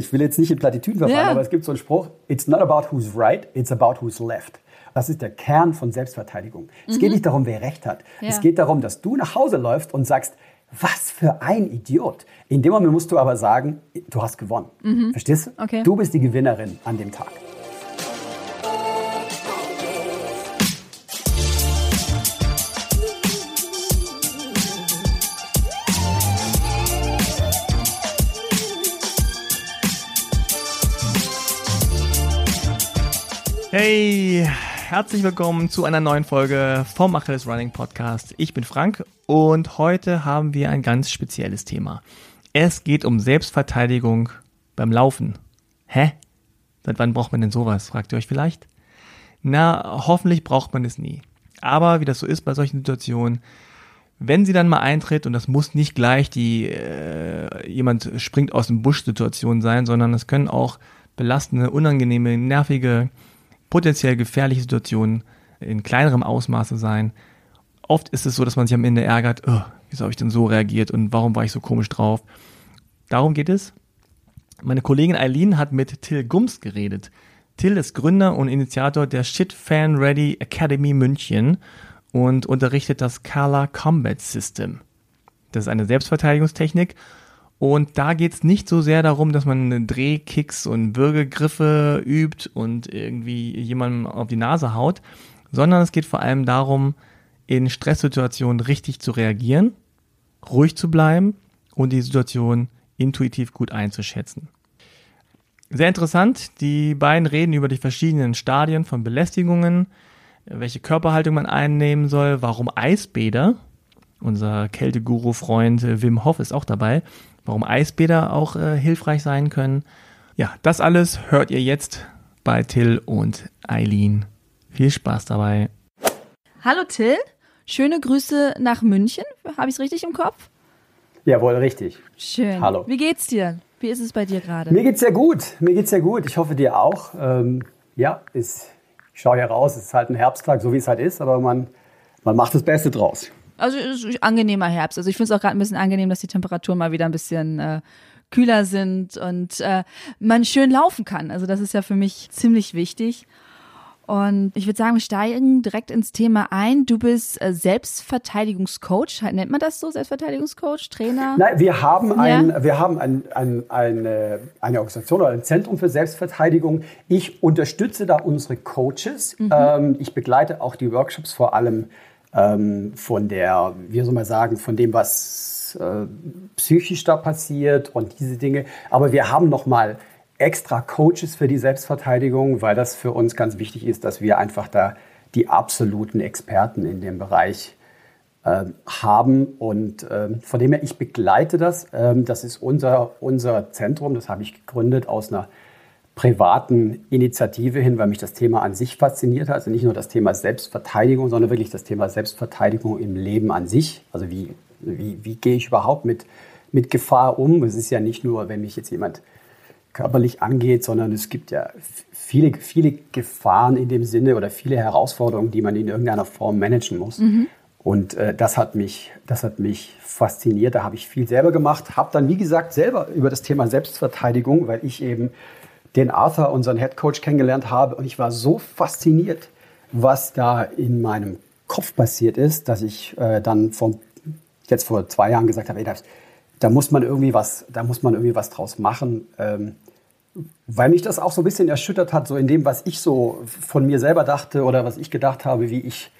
ich will jetzt nicht in Plattitüden verfallen, Ja. aber es gibt so einen Spruch, it's not about who's right, it's about who's left. Das ist der Kern von Selbstverteidigung. Es geht nicht darum, wer recht hat. Ja. Es geht darum, dass du nach Hause läufst und sagst, was für ein Idiot. In dem Moment musst du aber sagen, du hast gewonnen. Verstehst du? Okay. Du bist die Gewinnerin an dem Tag. Herzlich willkommen zu einer neuen Folge vom Achilles Running Podcast. Ich bin Frank und heute haben wir ein ganz spezielles Thema. Es geht um Selbstverteidigung beim Laufen. Hä? Seit wann braucht man denn sowas, fragt ihr euch vielleicht? Na, hoffentlich braucht man es nie. Aber wie das so ist bei solchen Situationen, wenn sie dann mal eintritt, und das muss nicht gleich die äh, jemand springt aus dem Busch Situation sein, sondern es können auch belastende, unangenehme, nervige, potenziell gefährliche Situationen in kleinerem Ausmaße sein. Oft ist es so, dass man sich am Ende ärgert, oh, wieso habe ich denn so reagiert und warum war ich so komisch drauf? Darum geht es. Meine Kollegin Eileen hat mit Till Gums geredet. Till ist Gründer und Initiator der Shit Fan Ready Academy München und unterrichtet das Kala Combat System. Das ist eine Selbstverteidigungstechnik und da geht's nicht so sehr darum, dass man Drehkicks und Würgegriffe übt und irgendwie jemandem auf die Nase haut, sondern es geht vor allem darum, in Stresssituationen richtig zu reagieren, ruhig zu bleiben und die Situation intuitiv gut einzuschätzen. Sehr interessant, die beiden reden über die verschiedenen Stadien von Belästigungen, welche Körperhaltung man einnehmen soll, warum Eisbäder, unser Kälteguru-Freund Wim Hof ist auch dabei, warum Eisbäder auch äh, hilfreich sein können. Ja, das alles hört ihr jetzt bei Till und Eileen. Viel Spaß dabei. Hallo Till, schöne Grüße nach München. Habe ich es richtig im Kopf? Jawohl, richtig. Schön. Hallo. Wie geht's dir? Wie ist es bei dir gerade? Mir geht's sehr gut. Mir geht's sehr gut. Ich hoffe dir auch. Ähm, ja, ist, ich schaue hier raus. Es ist halt ein Herbsttag, so wie es halt ist, aber man, man macht das Beste draus. Also es ist angenehmer Herbst. Also ich finde es auch gerade ein bisschen angenehm, dass die Temperaturen mal wieder ein bisschen äh, kühler sind und äh, man schön laufen kann. Also das ist ja für mich ziemlich wichtig. Und ich würde sagen, wir steigen direkt ins Thema ein. Du bist äh, Selbstverteidigungscoach, nennt man das so? Selbstverteidigungscoach, Trainer? Nein, wir haben, Ja. ein, wir haben ein, ein, eine, eine Organisation oder ein Zentrum für Selbstverteidigung. Ich unterstütze da unsere Coaches. Ähm, ich begleite auch die Workshops vor allem ähm, von der, wie soll man sagen, von dem, was äh, psychisch da passiert und diese Dinge. Aber wir haben noch mal extra Coaches für die Selbstverteidigung, weil das für uns ganz wichtig ist, dass wir einfach da die absoluten Experten in dem Bereich ähm, haben. Und ähm, von dem her, ich begleite das. Ähm, das ist unser, unser Zentrum, das habe ich gegründet aus einer privaten Initiative hin, weil mich das Thema an sich fasziniert hat. Also nicht nur das Thema Selbstverteidigung, sondern wirklich das Thema Selbstverteidigung im Leben an sich. Also wie, wie, wie gehe ich überhaupt mit, mit Gefahr um? Es ist ja nicht nur, wenn mich jetzt jemand körperlich angeht, sondern es gibt ja viele, viele Gefahren in dem Sinne oder viele Herausforderungen, die man in irgendeiner Form managen muss. Und äh, das, hat mich, das hat mich fasziniert. Da habe ich viel selber gemacht. Habe dann, wie gesagt, selber über das Thema Selbstverteidigung, weil ich eben den Arthur, unseren Head Coach, kennengelernt habe. Und ich war so fasziniert, was da in meinem Kopf passiert ist, dass ich äh, dann vor, jetzt vor zwei Jahren gesagt habe, ey, das, da muss man irgendwie was, da muss man irgendwie was draus machen. Ähm, weil mich das auch so ein bisschen erschüttert hat, so in dem, was ich so von mir selber dachte oder was ich gedacht habe, wie ich,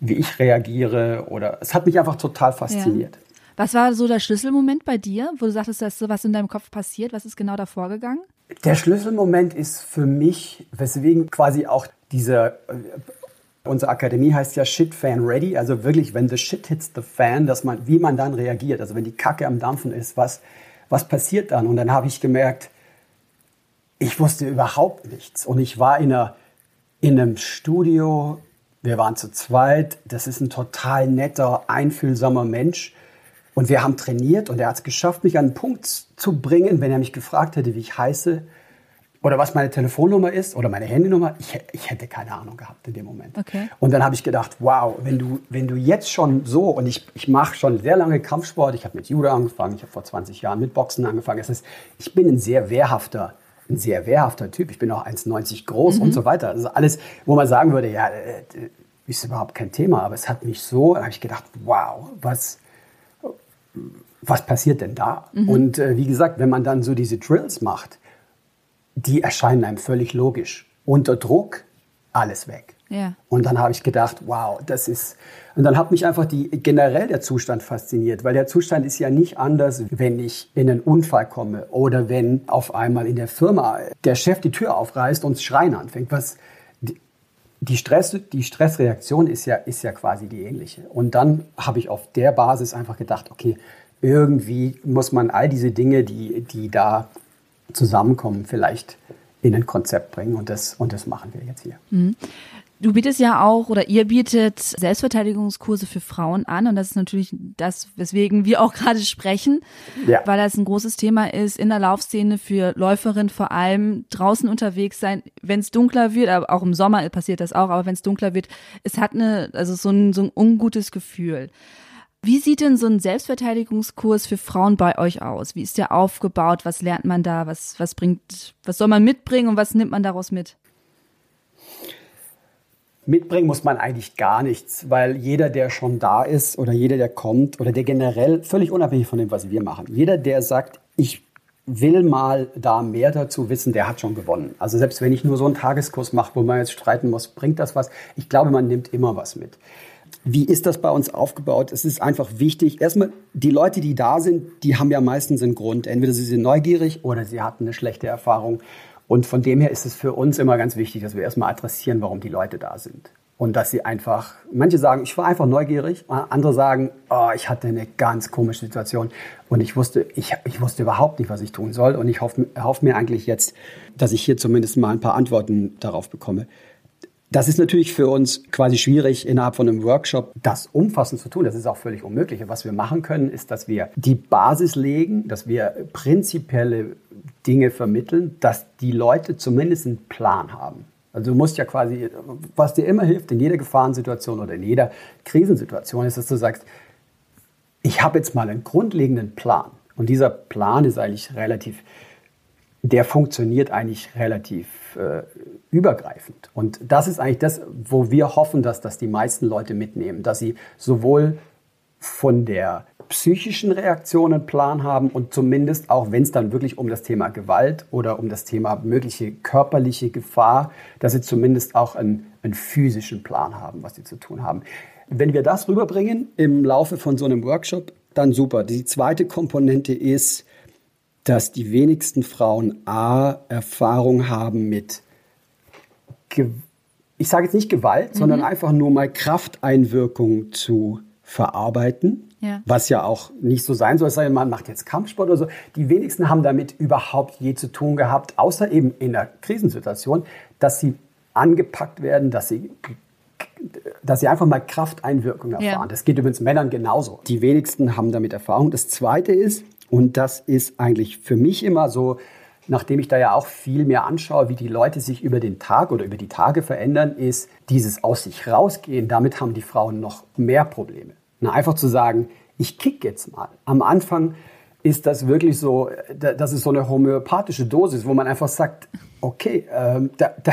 wie ich reagiere. Oder es hat mich einfach total fasziniert. Was war so der Schlüsselmoment bei dir, wo du sagtest, dass so was in deinem Kopf passiert? Was ist genau da vorgegangen? Der Schlüsselmoment ist für mich, weswegen quasi auch diese, äh, unsere Akademie heißt ja Shit Fan Ready, also wirklich, wenn the shit hits the fan, dass man, wie man dann reagiert, also wenn die Kacke am Dampfen ist, was, was passiert dann? Und dann habe ich gemerkt, ich wusste überhaupt nichts. Und ich war in, einer, in einem Studio, wir waren zu zweit, das ist ein total netter, einfühlsamer Mensch. Und wir haben trainiert und er hat es geschafft, mich an einen Punkt zu bringen, wenn er mich gefragt hätte, wie ich heiße, oder was meine Telefonnummer ist oder meine Handynummer, ich, ich hätte keine Ahnung gehabt in dem Moment. Okay. Und dann habe ich gedacht, wow, wenn du, wenn du jetzt schon so, und ich, ich mache schon sehr lange Kampfsport, ich habe mit Judo angefangen, ich habe vor 20 Jahren mit Boxen angefangen. Das heißt, ich bin ein sehr wehrhafter, ein sehr wehrhafter Typ. Ich bin auch 1,90 groß und so weiter. Also alles, wo man sagen würde, ja, äh, ist überhaupt kein Thema. Aber es hat mich so, da habe ich gedacht, wow, was, was passiert denn da? Und äh, wie gesagt, wenn man dann so diese Drills macht, die erscheinen einem völlig logisch. Unter Druck, alles weg. Ja. Und dann habe ich gedacht, wow, das ist. Und dann hat mich einfach die, generell der Zustand fasziniert, weil der Zustand ist ja nicht anders, wenn ich in einen Unfall komme oder wenn auf einmal in der Firma der Chef die Tür aufreißt und Schreien anfängt. Was, die- Stress, die Stressreaktion ist ja, ist ja quasi die ähnliche. Und dann habe ich auf der Basis einfach gedacht, okay, irgendwie muss man all diese Dinge, die, die da zusammenkommen, vielleicht in ein Konzept bringen. Und das, und das machen wir jetzt hier. Du bietest ja auch oder ihr bietet Selbstverteidigungskurse für Frauen an und das ist natürlich das, weswegen wir auch gerade sprechen, Ja. weil das ein großes Thema ist in der Laufszene für Läuferinnen vor allem draußen unterwegs sein, wenn es dunkler wird, aber auch im Sommer passiert das auch, aber wenn es dunkler wird, es hat eine also so ein so ein ungutes Gefühl. Wie sieht denn so ein Selbstverteidigungskurs für Frauen bei euch aus? Wie ist der aufgebaut? Was lernt man da? Was was bringt was soll man mitbringen und was nimmt man daraus mit? Mitbringen muss man eigentlich gar nichts, weil jeder, der schon da ist oder jeder, der kommt oder der generell, völlig unabhängig von dem, was wir machen, jeder, der sagt, ich will mal da mehr dazu wissen, der hat schon gewonnen. Also selbst wenn ich nur so einen Tageskurs mache, wo man jetzt streiten muss, bringt das was? Ich glaube, man nimmt immer was mit. Wie ist das bei uns aufgebaut? Es ist einfach wichtig. Erstmal, die Leute, die da sind, die haben ja meistens einen Grund. Entweder sie sind neugierig oder sie hatten eine schlechte Erfahrung. Und von dem her ist es für uns immer ganz wichtig, dass wir erstmal adressieren, warum die Leute da sind. Und dass sie einfach, manche sagen, ich war einfach neugierig, andere sagen, oh, ich hatte eine ganz komische Situation und ich wusste, ich, ich wusste überhaupt nicht, was ich tun soll. Und ich hoffe, hoffe mir eigentlich jetzt, dass ich hier zumindest mal ein paar Antworten darauf bekomme. Das ist natürlich für uns quasi schwierig, innerhalb von einem Workshop das umfassend zu tun. Das ist auch völlig unmöglich. Was wir machen können, ist, dass wir die Basis legen, dass wir prinzipielle Dinge vermitteln, dass die Leute zumindest einen Plan haben. Also du musst ja quasi, was dir immer hilft in jeder Gefahrensituation oder in jeder Krisensituation, ist, dass du sagst, ich habe jetzt mal einen grundlegenden Plan. Und dieser Plan ist eigentlich relativ der funktioniert eigentlich relativ übergreifend. Und das ist eigentlich das, wo wir hoffen, dass das die meisten Leute mitnehmen, dass sie sowohl von der psychischen Reaktion einen Plan haben und zumindest auch, wenn es dann wirklich um das Thema Gewalt oder um das Thema mögliche körperliche Gefahr, dass sie zumindest auch einen, einen physischen Plan haben, was sie zu tun haben. Wenn wir das rüberbringen im Laufe von so einem Workshop, dann super. Die zweite Komponente ist, dass die wenigsten Frauen A, Erfahrung haben mit, Ge ich sage jetzt nicht Gewalt, Mhm. sondern einfach nur mal Krafteinwirkung zu verarbeiten, Ja. was ja auch nicht so sein soll, es sei denn, man macht jetzt Kampfsport oder so. Die wenigsten haben damit überhaupt je zu tun gehabt, außer eben in der Krisensituation, dass sie angepackt werden, dass sie dass sie einfach mal Krafteinwirkung erfahren. Ja. Das geht übrigens Männern genauso. Die wenigsten haben damit Erfahrung. Das Zweite ist, und das ist eigentlich für mich immer so, nachdem ich da ja auch viel mehr anschaue, wie die Leute sich über den Tag oder über die Tage verändern, ist dieses aus sich rausgehen. Damit haben die Frauen noch mehr Probleme. Na, einfach zu sagen, ich kick jetzt mal. Am Anfang ist das wirklich so, da- das ist so eine homöopathische Dosis, wo man einfach sagt, okay, ähm, da, da,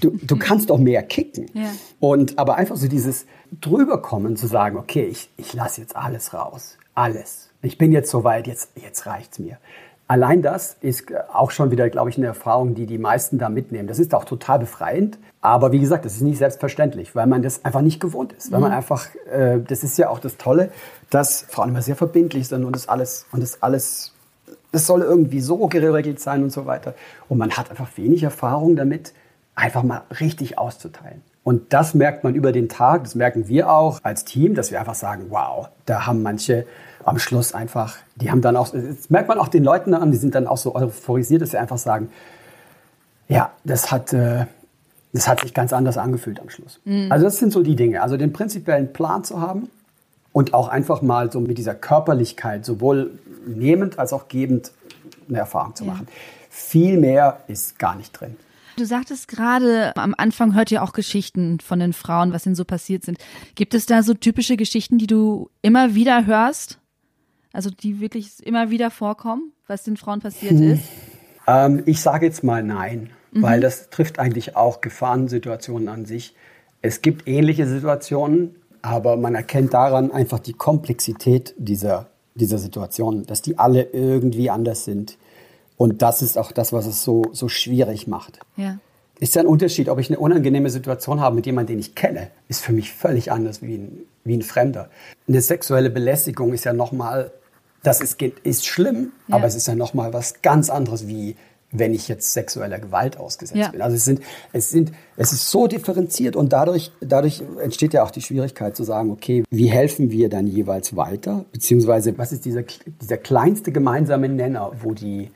du, du kannst doch mehr kicken. Ja. Und aber einfach so dieses drüberkommen, zu sagen, okay, ich, ich lasse jetzt alles raus. Alles. Ich bin jetzt soweit, jetzt, jetzt reicht's mir. Allein das ist auch schon wieder, glaube ich, eine Erfahrung, die die meisten da mitnehmen. Das ist auch total befreiend. Aber wie gesagt, das ist nicht selbstverständlich, weil man das einfach nicht gewohnt ist. Weil man einfach, äh, das ist ja auch das Tolle, dass Frauen immer sehr verbindlich sind und das alles, und das alles, das soll irgendwie so geregelt sein und so weiter. Und man hat einfach wenig Erfahrung damit, einfach mal richtig auszuteilen. Und das merkt man über den Tag, das merken wir auch als Team, dass wir einfach sagen, wow, da haben manche am Schluss einfach, die haben dann auch, das merkt man auch den Leuten an, die sind dann auch so euphorisiert, dass sie einfach sagen, ja, das hat, äh, das hat sich ganz anders angefühlt am Schluss. Also das sind so die Dinge. Also den prinzipiellen Plan zu haben und auch einfach mal so mit dieser Körperlichkeit sowohl nehmend als auch gebend eine Erfahrung zu Ja. machen. Viel mehr ist gar nicht drin. Du sagtest gerade, am Anfang hört ihr auch Geschichten von den Frauen, was ihnen so passiert sind. Gibt es da so typische Geschichten, die du immer wieder hörst? Also die wirklich immer wieder vorkommen, was den Frauen passiert hm. ist? Ähm, ich sage jetzt mal nein, mhm. weil das trifft eigentlich auch Gefahrensituationen an sich. Es gibt ähnliche Situationen, aber man erkennt daran einfach die Komplexität dieser, dieser Situation, dass die alle irgendwie anders sind. Und das ist auch das, was es so, so schwierig macht. Ja. Ist ja ein Unterschied, ob ich eine unangenehme Situation habe mit jemandem, den ich kenne, ist für mich völlig anders wie ein, wie ein Fremder. Eine sexuelle Belästigung ist ja nochmal, das ist, ist schlimm, ja. aber es ist ja nochmal was ganz anderes wie wenn ich jetzt sexueller Gewalt ausgesetzt ja. bin. Also es sind, es sind, es ist so differenziert und dadurch, dadurch entsteht ja auch die Schwierigkeit zu sagen, okay, wie helfen wir dann jeweils weiter? Beziehungsweise, was ist dieser, dieser kleinste gemeinsame Nenner, wo die,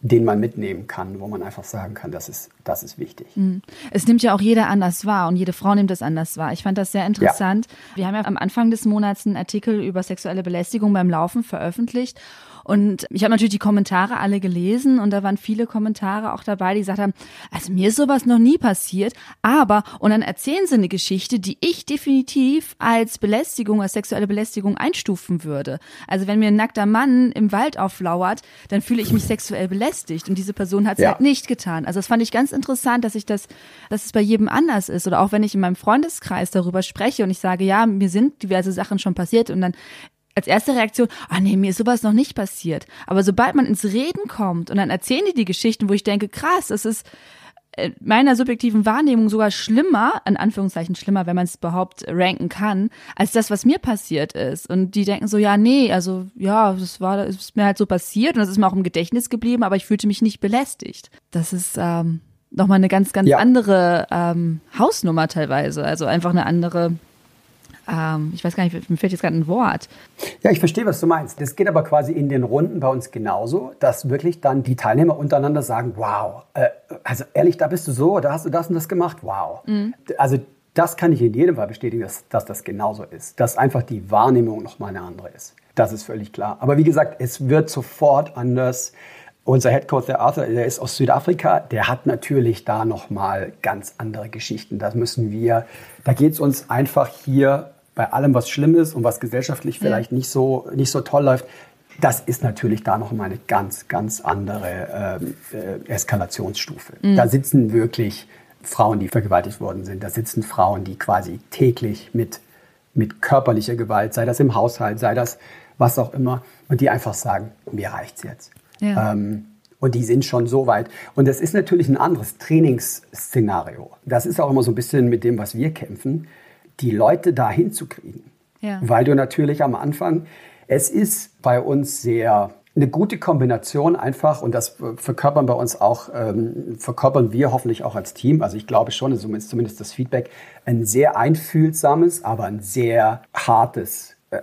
den man mitnehmen kann, wo man einfach sagen kann, das ist, das ist wichtig. Mhm. Es nimmt ja auch jeder anders wahr und jede Frau nimmt es anders wahr. Ich fand das sehr interessant. Ja. Wir haben ja am Anfang des Monats einen Artikel über sexuelle Belästigung beim Laufen veröffentlicht und ich habe natürlich die Kommentare alle gelesen und da waren viele Kommentare auch dabei, die gesagt haben, also mir ist sowas noch nie passiert, aber, und dann erzählen sie eine Geschichte, die ich definitiv als Belästigung, als sexuelle Belästigung einstufen würde. Also wenn mir ein nackter Mann im Wald auflauert, dann fühle ich mich sexuell belästigt und diese Person hat es ja. halt nicht getan. Also das fand ich ganz interessant, dass ich das, dass es bei jedem anders ist oder auch wenn ich in meinem Freundeskreis darüber spreche und ich sage, ja, mir sind diverse Sachen schon passiert und dann als erste Reaktion, ah nee, mir ist sowas noch nicht passiert. Aber sobald man ins Reden kommt und dann erzählen die die Geschichten, wo ich denke, krass, das ist äh, meiner subjektiven Wahrnehmung sogar schlimmer, in Anführungszeichen schlimmer, wenn man es überhaupt ranken kann, als das, was mir passiert ist. Und die denken so, ja, nee, also ja, das war, das ist mir halt so passiert und das ist mir auch im Gedächtnis geblieben, aber ich fühlte mich nicht belästigt. Das ist ähm, nochmal eine ganz, ganz ja. andere ähm, Hausnummer teilweise. Also einfach eine andere ähm, ich weiß gar nicht, mir fällt jetzt gerade ein Wort. Ja, ich verstehe, was du meinst. Das geht aber quasi in den Runden bei uns genauso, dass wirklich dann die Teilnehmer untereinander sagen, wow, äh, also ehrlich, da bist du so, da hast du das und das gemacht, wow. Mhm. Also das kann ich in jedem Fall bestätigen, dass, dass das genauso ist. Dass einfach die Wahrnehmung nochmal eine andere ist. Das ist völlig klar. Aber wie gesagt, es wird sofort anders. Unser Head Coach, der Arthur, der ist aus Südafrika, der hat natürlich da nochmal ganz andere Geschichten. Das müssen wir, da geht es uns einfach hier bei allem, was schlimm ist und was gesellschaftlich vielleicht nicht, so, nicht so toll läuft, das ist natürlich da noch mal eine ganz, ganz andere ähm, äh, Eskalationsstufe. Mhm. Da sitzen wirklich Frauen, die vergewaltigt worden sind. Da sitzen Frauen, die quasi täglich mit, mit körperlicher Gewalt, sei das im Haushalt, sei das was auch immer, und die einfach sagen, mir reicht's jetzt. Ja. Ähm, und die sind schon so weit. Und das ist natürlich ein anderes Trainingsszenario. Das ist auch immer so ein bisschen mit dem, was wir kämpfen die Leute da hinzukriegen. Ja. Weil du natürlich am Anfang, es ist bei uns sehr eine gute Kombination einfach und das verkörpern bei uns auch, ähm, verkörpern wir hoffentlich auch als Team. Also ich glaube schon, ist zumindest das Feedback, ein sehr einfühlsames, aber ein sehr hartes. Äh,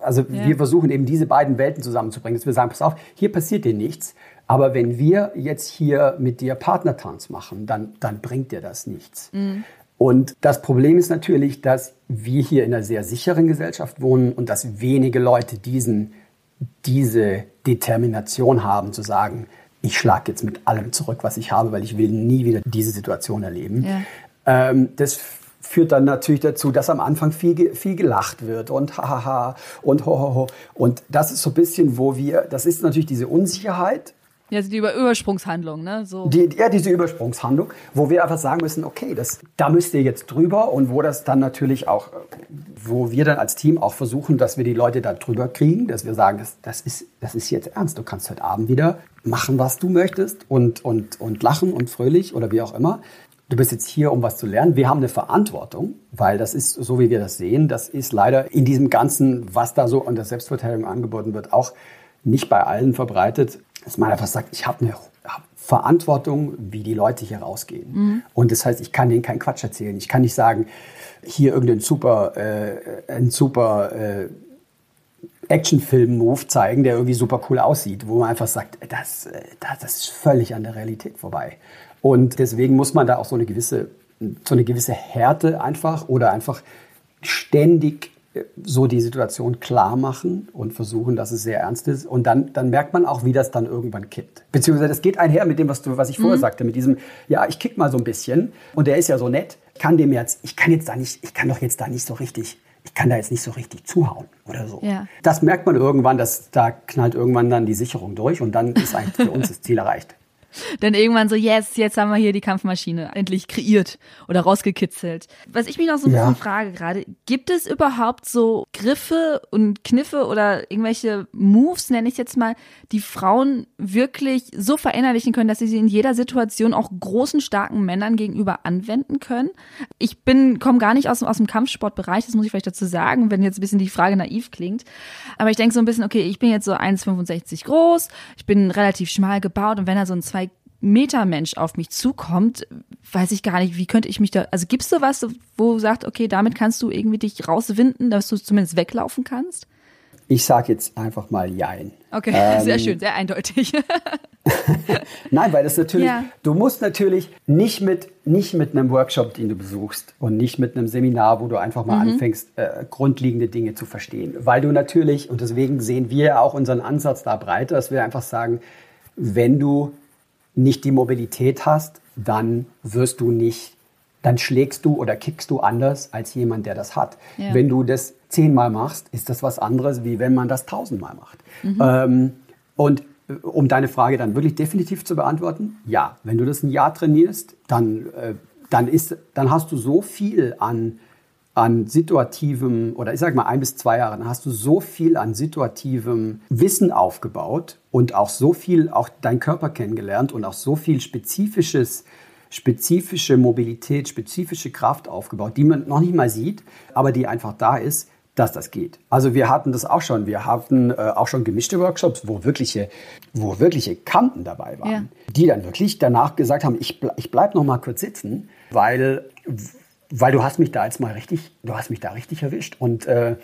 also ja. wir versuchen eben diese beiden Welten zusammenzubringen, dass wir sagen, pass auf, hier passiert dir nichts, aber wenn wir jetzt hier mit dir Partnertanz machen, dann, dann bringt dir das nichts. Mhm. Und das Problem ist natürlich, dass wir hier in einer sehr sicheren Gesellschaft wohnen und dass wenige Leute diesen, diese Determination haben zu sagen, ich schlage jetzt mit allem zurück, was ich habe, weil ich will nie wieder diese Situation erleben. Ja. Ähm, das führt dann natürlich dazu, dass am Anfang viel, viel gelacht wird und hahaha und hohoho. Und das ist so ein bisschen, wo wir, das ist natürlich diese Unsicherheit, also die Übersprungshandlung, ne? So. Die, ja, diese Übersprungshandlung, wo wir einfach sagen müssen, okay, das, da müsst ihr jetzt drüber und wo das dann natürlich auch, wo wir dann als Team auch versuchen, dass wir die Leute da drüber kriegen, dass wir sagen, das, das, ist, das ist jetzt ernst. Du kannst heute Abend wieder machen, was du möchtest und, und, und lachen und fröhlich oder wie auch immer. Du bist jetzt hier, um was zu lernen. Wir haben eine Verantwortung, weil das ist, so wie wir das sehen, das ist leider in diesem Ganzen, was da so unter Selbstverteidigung angeboten wird, auch nicht bei allen verbreitet dass man einfach sagt, ich habe eine Verantwortung, wie die Leute hier rausgehen. Mhm. Und das heißt, ich kann denen keinen Quatsch erzählen. Ich kann nicht sagen, hier irgendeinen super, äh, einen super äh, Actionfilm-Move zeigen, der irgendwie super cool aussieht, wo man einfach sagt, das, äh, das, das ist völlig an der Realität vorbei. Und deswegen muss man da auch so eine gewisse, so eine gewisse Härte einfach oder einfach ständig so die Situation klar machen und versuchen, dass es sehr ernst ist. Und dann, dann merkt man auch, wie das dann irgendwann kippt. Beziehungsweise das geht einher mit dem, was, du, was ich vorher mhm. sagte, mit diesem, ja, ich kick mal so ein bisschen und der ist ja so nett, kann dem jetzt, ich kann jetzt da nicht, ich kann doch jetzt da nicht so richtig, ich kann da jetzt nicht so richtig zuhauen oder so. Ja. Das merkt man irgendwann, dass da knallt irgendwann dann die Sicherung durch und dann ist eigentlich für uns das Ziel erreicht. Dann irgendwann so, yes, jetzt haben wir hier die Kampfmaschine endlich kreiert oder rausgekitzelt. Was ich mich noch so ein ja. bisschen frage gerade, gibt es überhaupt so Griffe und Kniffe oder irgendwelche Moves, nenne ich jetzt mal, die Frauen wirklich so verinnerlichen können, dass sie sie in jeder Situation auch großen, starken Männern gegenüber anwenden können? Ich bin, komme gar nicht aus, aus dem Kampfsportbereich, das muss ich vielleicht dazu sagen, wenn jetzt ein bisschen die Frage naiv klingt. Aber ich denke so ein bisschen, okay, ich bin jetzt so 1,65 groß, ich bin relativ schmal gebaut und wenn er so ein zwei Metamensch auf mich zukommt, weiß ich gar nicht, wie könnte ich mich da, also gibst du was, wo du sagst, okay, damit kannst du irgendwie dich rauswinden, dass du zumindest weglaufen kannst? Ich sage jetzt einfach mal Jein. Okay, ähm, sehr schön, sehr eindeutig. Nein, weil das natürlich, ja. du musst natürlich nicht mit, nicht mit einem Workshop, den du besuchst und nicht mit einem Seminar, wo du einfach mal mhm. anfängst, äh, grundlegende Dinge zu verstehen. Weil du natürlich, und deswegen sehen wir auch unseren Ansatz da breiter, dass wir einfach sagen, wenn du nicht die Mobilität hast, dann wirst du nicht, dann schlägst du oder kickst du anders als jemand, der das hat. Ja. Wenn du das zehnmal machst, ist das was anderes, wie wenn man das tausendmal macht. Mhm. Ähm, und äh, um deine Frage dann wirklich definitiv zu beantworten, ja, wenn du das ein Jahr trainierst, dann, äh, dann, ist, dann hast du so viel an an situativem, oder ich sage mal ein bis zwei Jahren, hast du so viel an situativem Wissen aufgebaut und auch so viel, auch dein Körper kennengelernt und auch so viel spezifisches, spezifische Mobilität, spezifische Kraft aufgebaut, die man noch nicht mal sieht, aber die einfach da ist, dass das geht. Also wir hatten das auch schon. Wir hatten äh, auch schon gemischte Workshops, wo wirkliche, wo wirkliche Kanten dabei waren, ja. die dann wirklich danach gesagt haben, ich, ich bleib noch mal kurz sitzen, weil weil du hast mich da jetzt mal richtig, du hast mich da richtig erwischt. Und äh,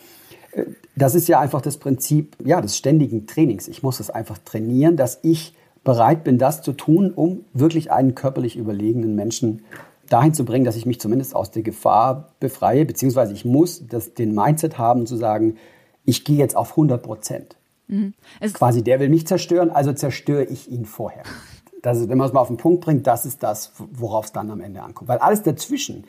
das ist ja einfach das Prinzip ja, des ständigen Trainings. Ich muss es einfach trainieren, dass ich bereit bin, das zu tun, um wirklich einen körperlich überlegenen Menschen dahin zu bringen, dass ich mich zumindest aus der Gefahr befreie, beziehungsweise ich muss das, den Mindset haben zu sagen, ich gehe jetzt auf 100 Prozent. Mhm. Quasi, der will mich zerstören, also zerstöre ich ihn vorher. Das ist, wenn man es mal auf den Punkt bringt, das ist das, worauf es dann am Ende ankommt. Weil alles dazwischen,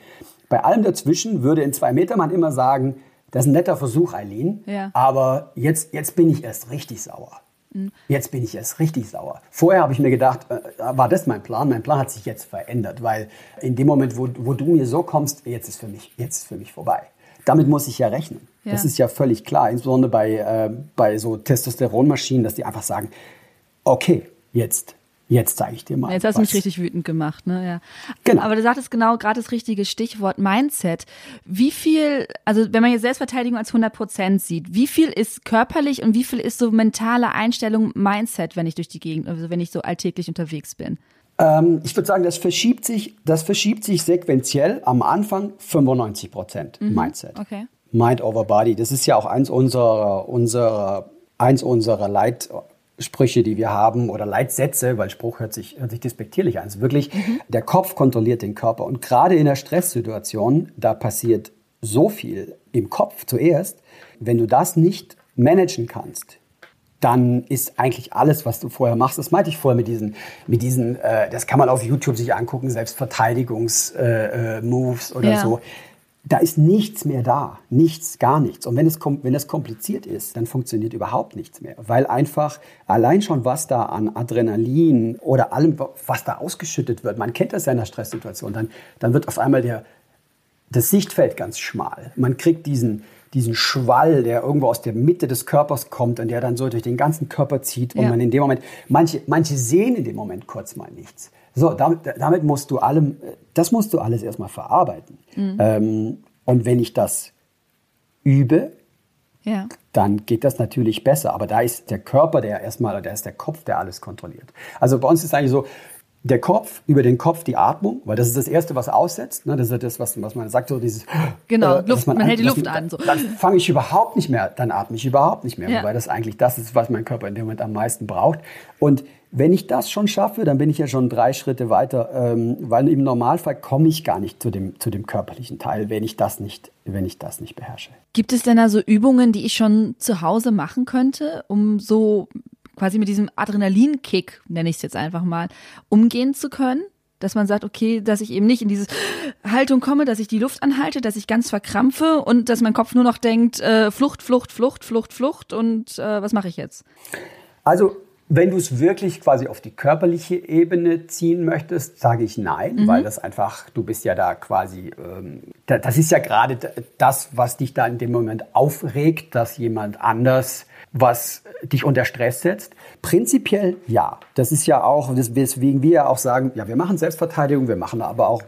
bei allem dazwischen würde in zwei Meter man immer sagen, das ist ein netter Versuch, Eileen, ja. aber jetzt, jetzt bin ich erst richtig sauer. Mhm. Jetzt bin ich erst richtig sauer. Vorher habe ich mir gedacht, äh, war das mein Plan? Mein Plan hat sich jetzt verändert, weil in dem Moment, wo, wo du mir so kommst, jetzt ist für mich, jetzt ist für mich vorbei. Damit muss ich ja rechnen. Ja. Das ist ja völlig klar, insbesondere bei, äh, bei so Testosteronmaschinen, dass die einfach sagen, okay, jetzt Jetzt zeige ich dir mal. Jetzt hast du mich richtig wütend gemacht, ne? Ja. Genau. Aber du sagtest genau gerade das richtige Stichwort Mindset. Wie viel, also wenn man jetzt Selbstverteidigung als 100 Prozent sieht, wie viel ist körperlich und wie viel ist so mentale Einstellung Mindset, wenn ich durch die Gegend, also wenn ich so alltäglich unterwegs bin? Ähm, ich würde sagen, das verschiebt sich, das verschiebt sich sequenziell am Anfang 95 Prozent mhm. Mindset. Okay. Mind over Body. Das ist ja auch eins unserer, unserer, eins unserer Leit Sprüche, die wir haben oder Leitsätze, weil Spruch hört sich, hört sich despektierlich an. Es ist wirklich, mhm. der Kopf kontrolliert den Körper. Und gerade in der Stresssituation, da passiert so viel im Kopf zuerst. Wenn du das nicht managen kannst, dann ist eigentlich alles, was du vorher machst, das meinte ich vorher mit diesen, mit diesen, äh, das kann man auf YouTube sich angucken, Selbstverteidigungs-Moves äh, äh, oder ja. so da ist nichts mehr da. Nichts, gar nichts. Und wenn es, wenn es kompliziert ist, dann funktioniert überhaupt nichts mehr. Weil einfach allein schon, was da an Adrenalin oder allem, was da ausgeschüttet wird, man kennt das ja in der Stresssituation, dann, dann wird auf einmal der, das Sichtfeld ganz schmal. Man kriegt diesen, diesen Schwall, der irgendwo aus der Mitte des Körpers kommt und der dann so durch den ganzen Körper zieht und ja. man in dem Moment, manche, manche sehen in dem Moment kurz mal nichts. So, damit, damit musst du allem, das musst du alles erstmal verarbeiten. Mhm. Ähm, und wenn ich das übe, ja. dann geht das natürlich besser. Aber da ist der Körper, der erstmal, da ist der Kopf, der alles kontrolliert. Also bei uns ist es eigentlich so, der Kopf, über den Kopf die Atmung, weil das ist das Erste, was aussetzt. Ne? Das ist das, was, was man sagt, so dieses. Genau, äh, Luft, man, man, hält die Luft man, an. So. Dann fange ich überhaupt nicht mehr, dann atme ich überhaupt nicht mehr, ja. weil das eigentlich das ist, was mein Körper in dem Moment am meisten braucht. Und wenn ich das schon schaffe, dann bin ich ja schon drei Schritte weiter, ähm, weil im Normalfall komme ich gar nicht zu dem, zu dem körperlichen Teil, wenn ich das nicht, wenn ich das nicht beherrsche. Gibt es denn also Übungen, die ich schon zu Hause machen könnte, um so quasi mit diesem Adrenalinkick, nenne ich es jetzt einfach mal, umgehen zu können? Dass man sagt, okay, dass ich eben nicht in diese Haltung komme, dass ich die Luft anhalte, dass ich ganz verkrampfe und dass mein Kopf nur noch denkt, äh, Flucht, Flucht, Flucht, Flucht, Flucht und äh, was mache ich jetzt? Also wenn du es wirklich quasi auf die körperliche Ebene ziehen möchtest, sage ich nein, mhm. weil das einfach, du bist ja da quasi, ähm, das ist ja gerade das, was dich da in dem Moment aufregt, dass jemand anders was dich unter Stress setzt. Prinzipiell ja. Das ist ja auch, weswegen wir ja auch sagen, ja, wir machen Selbstverteidigung, wir machen aber auch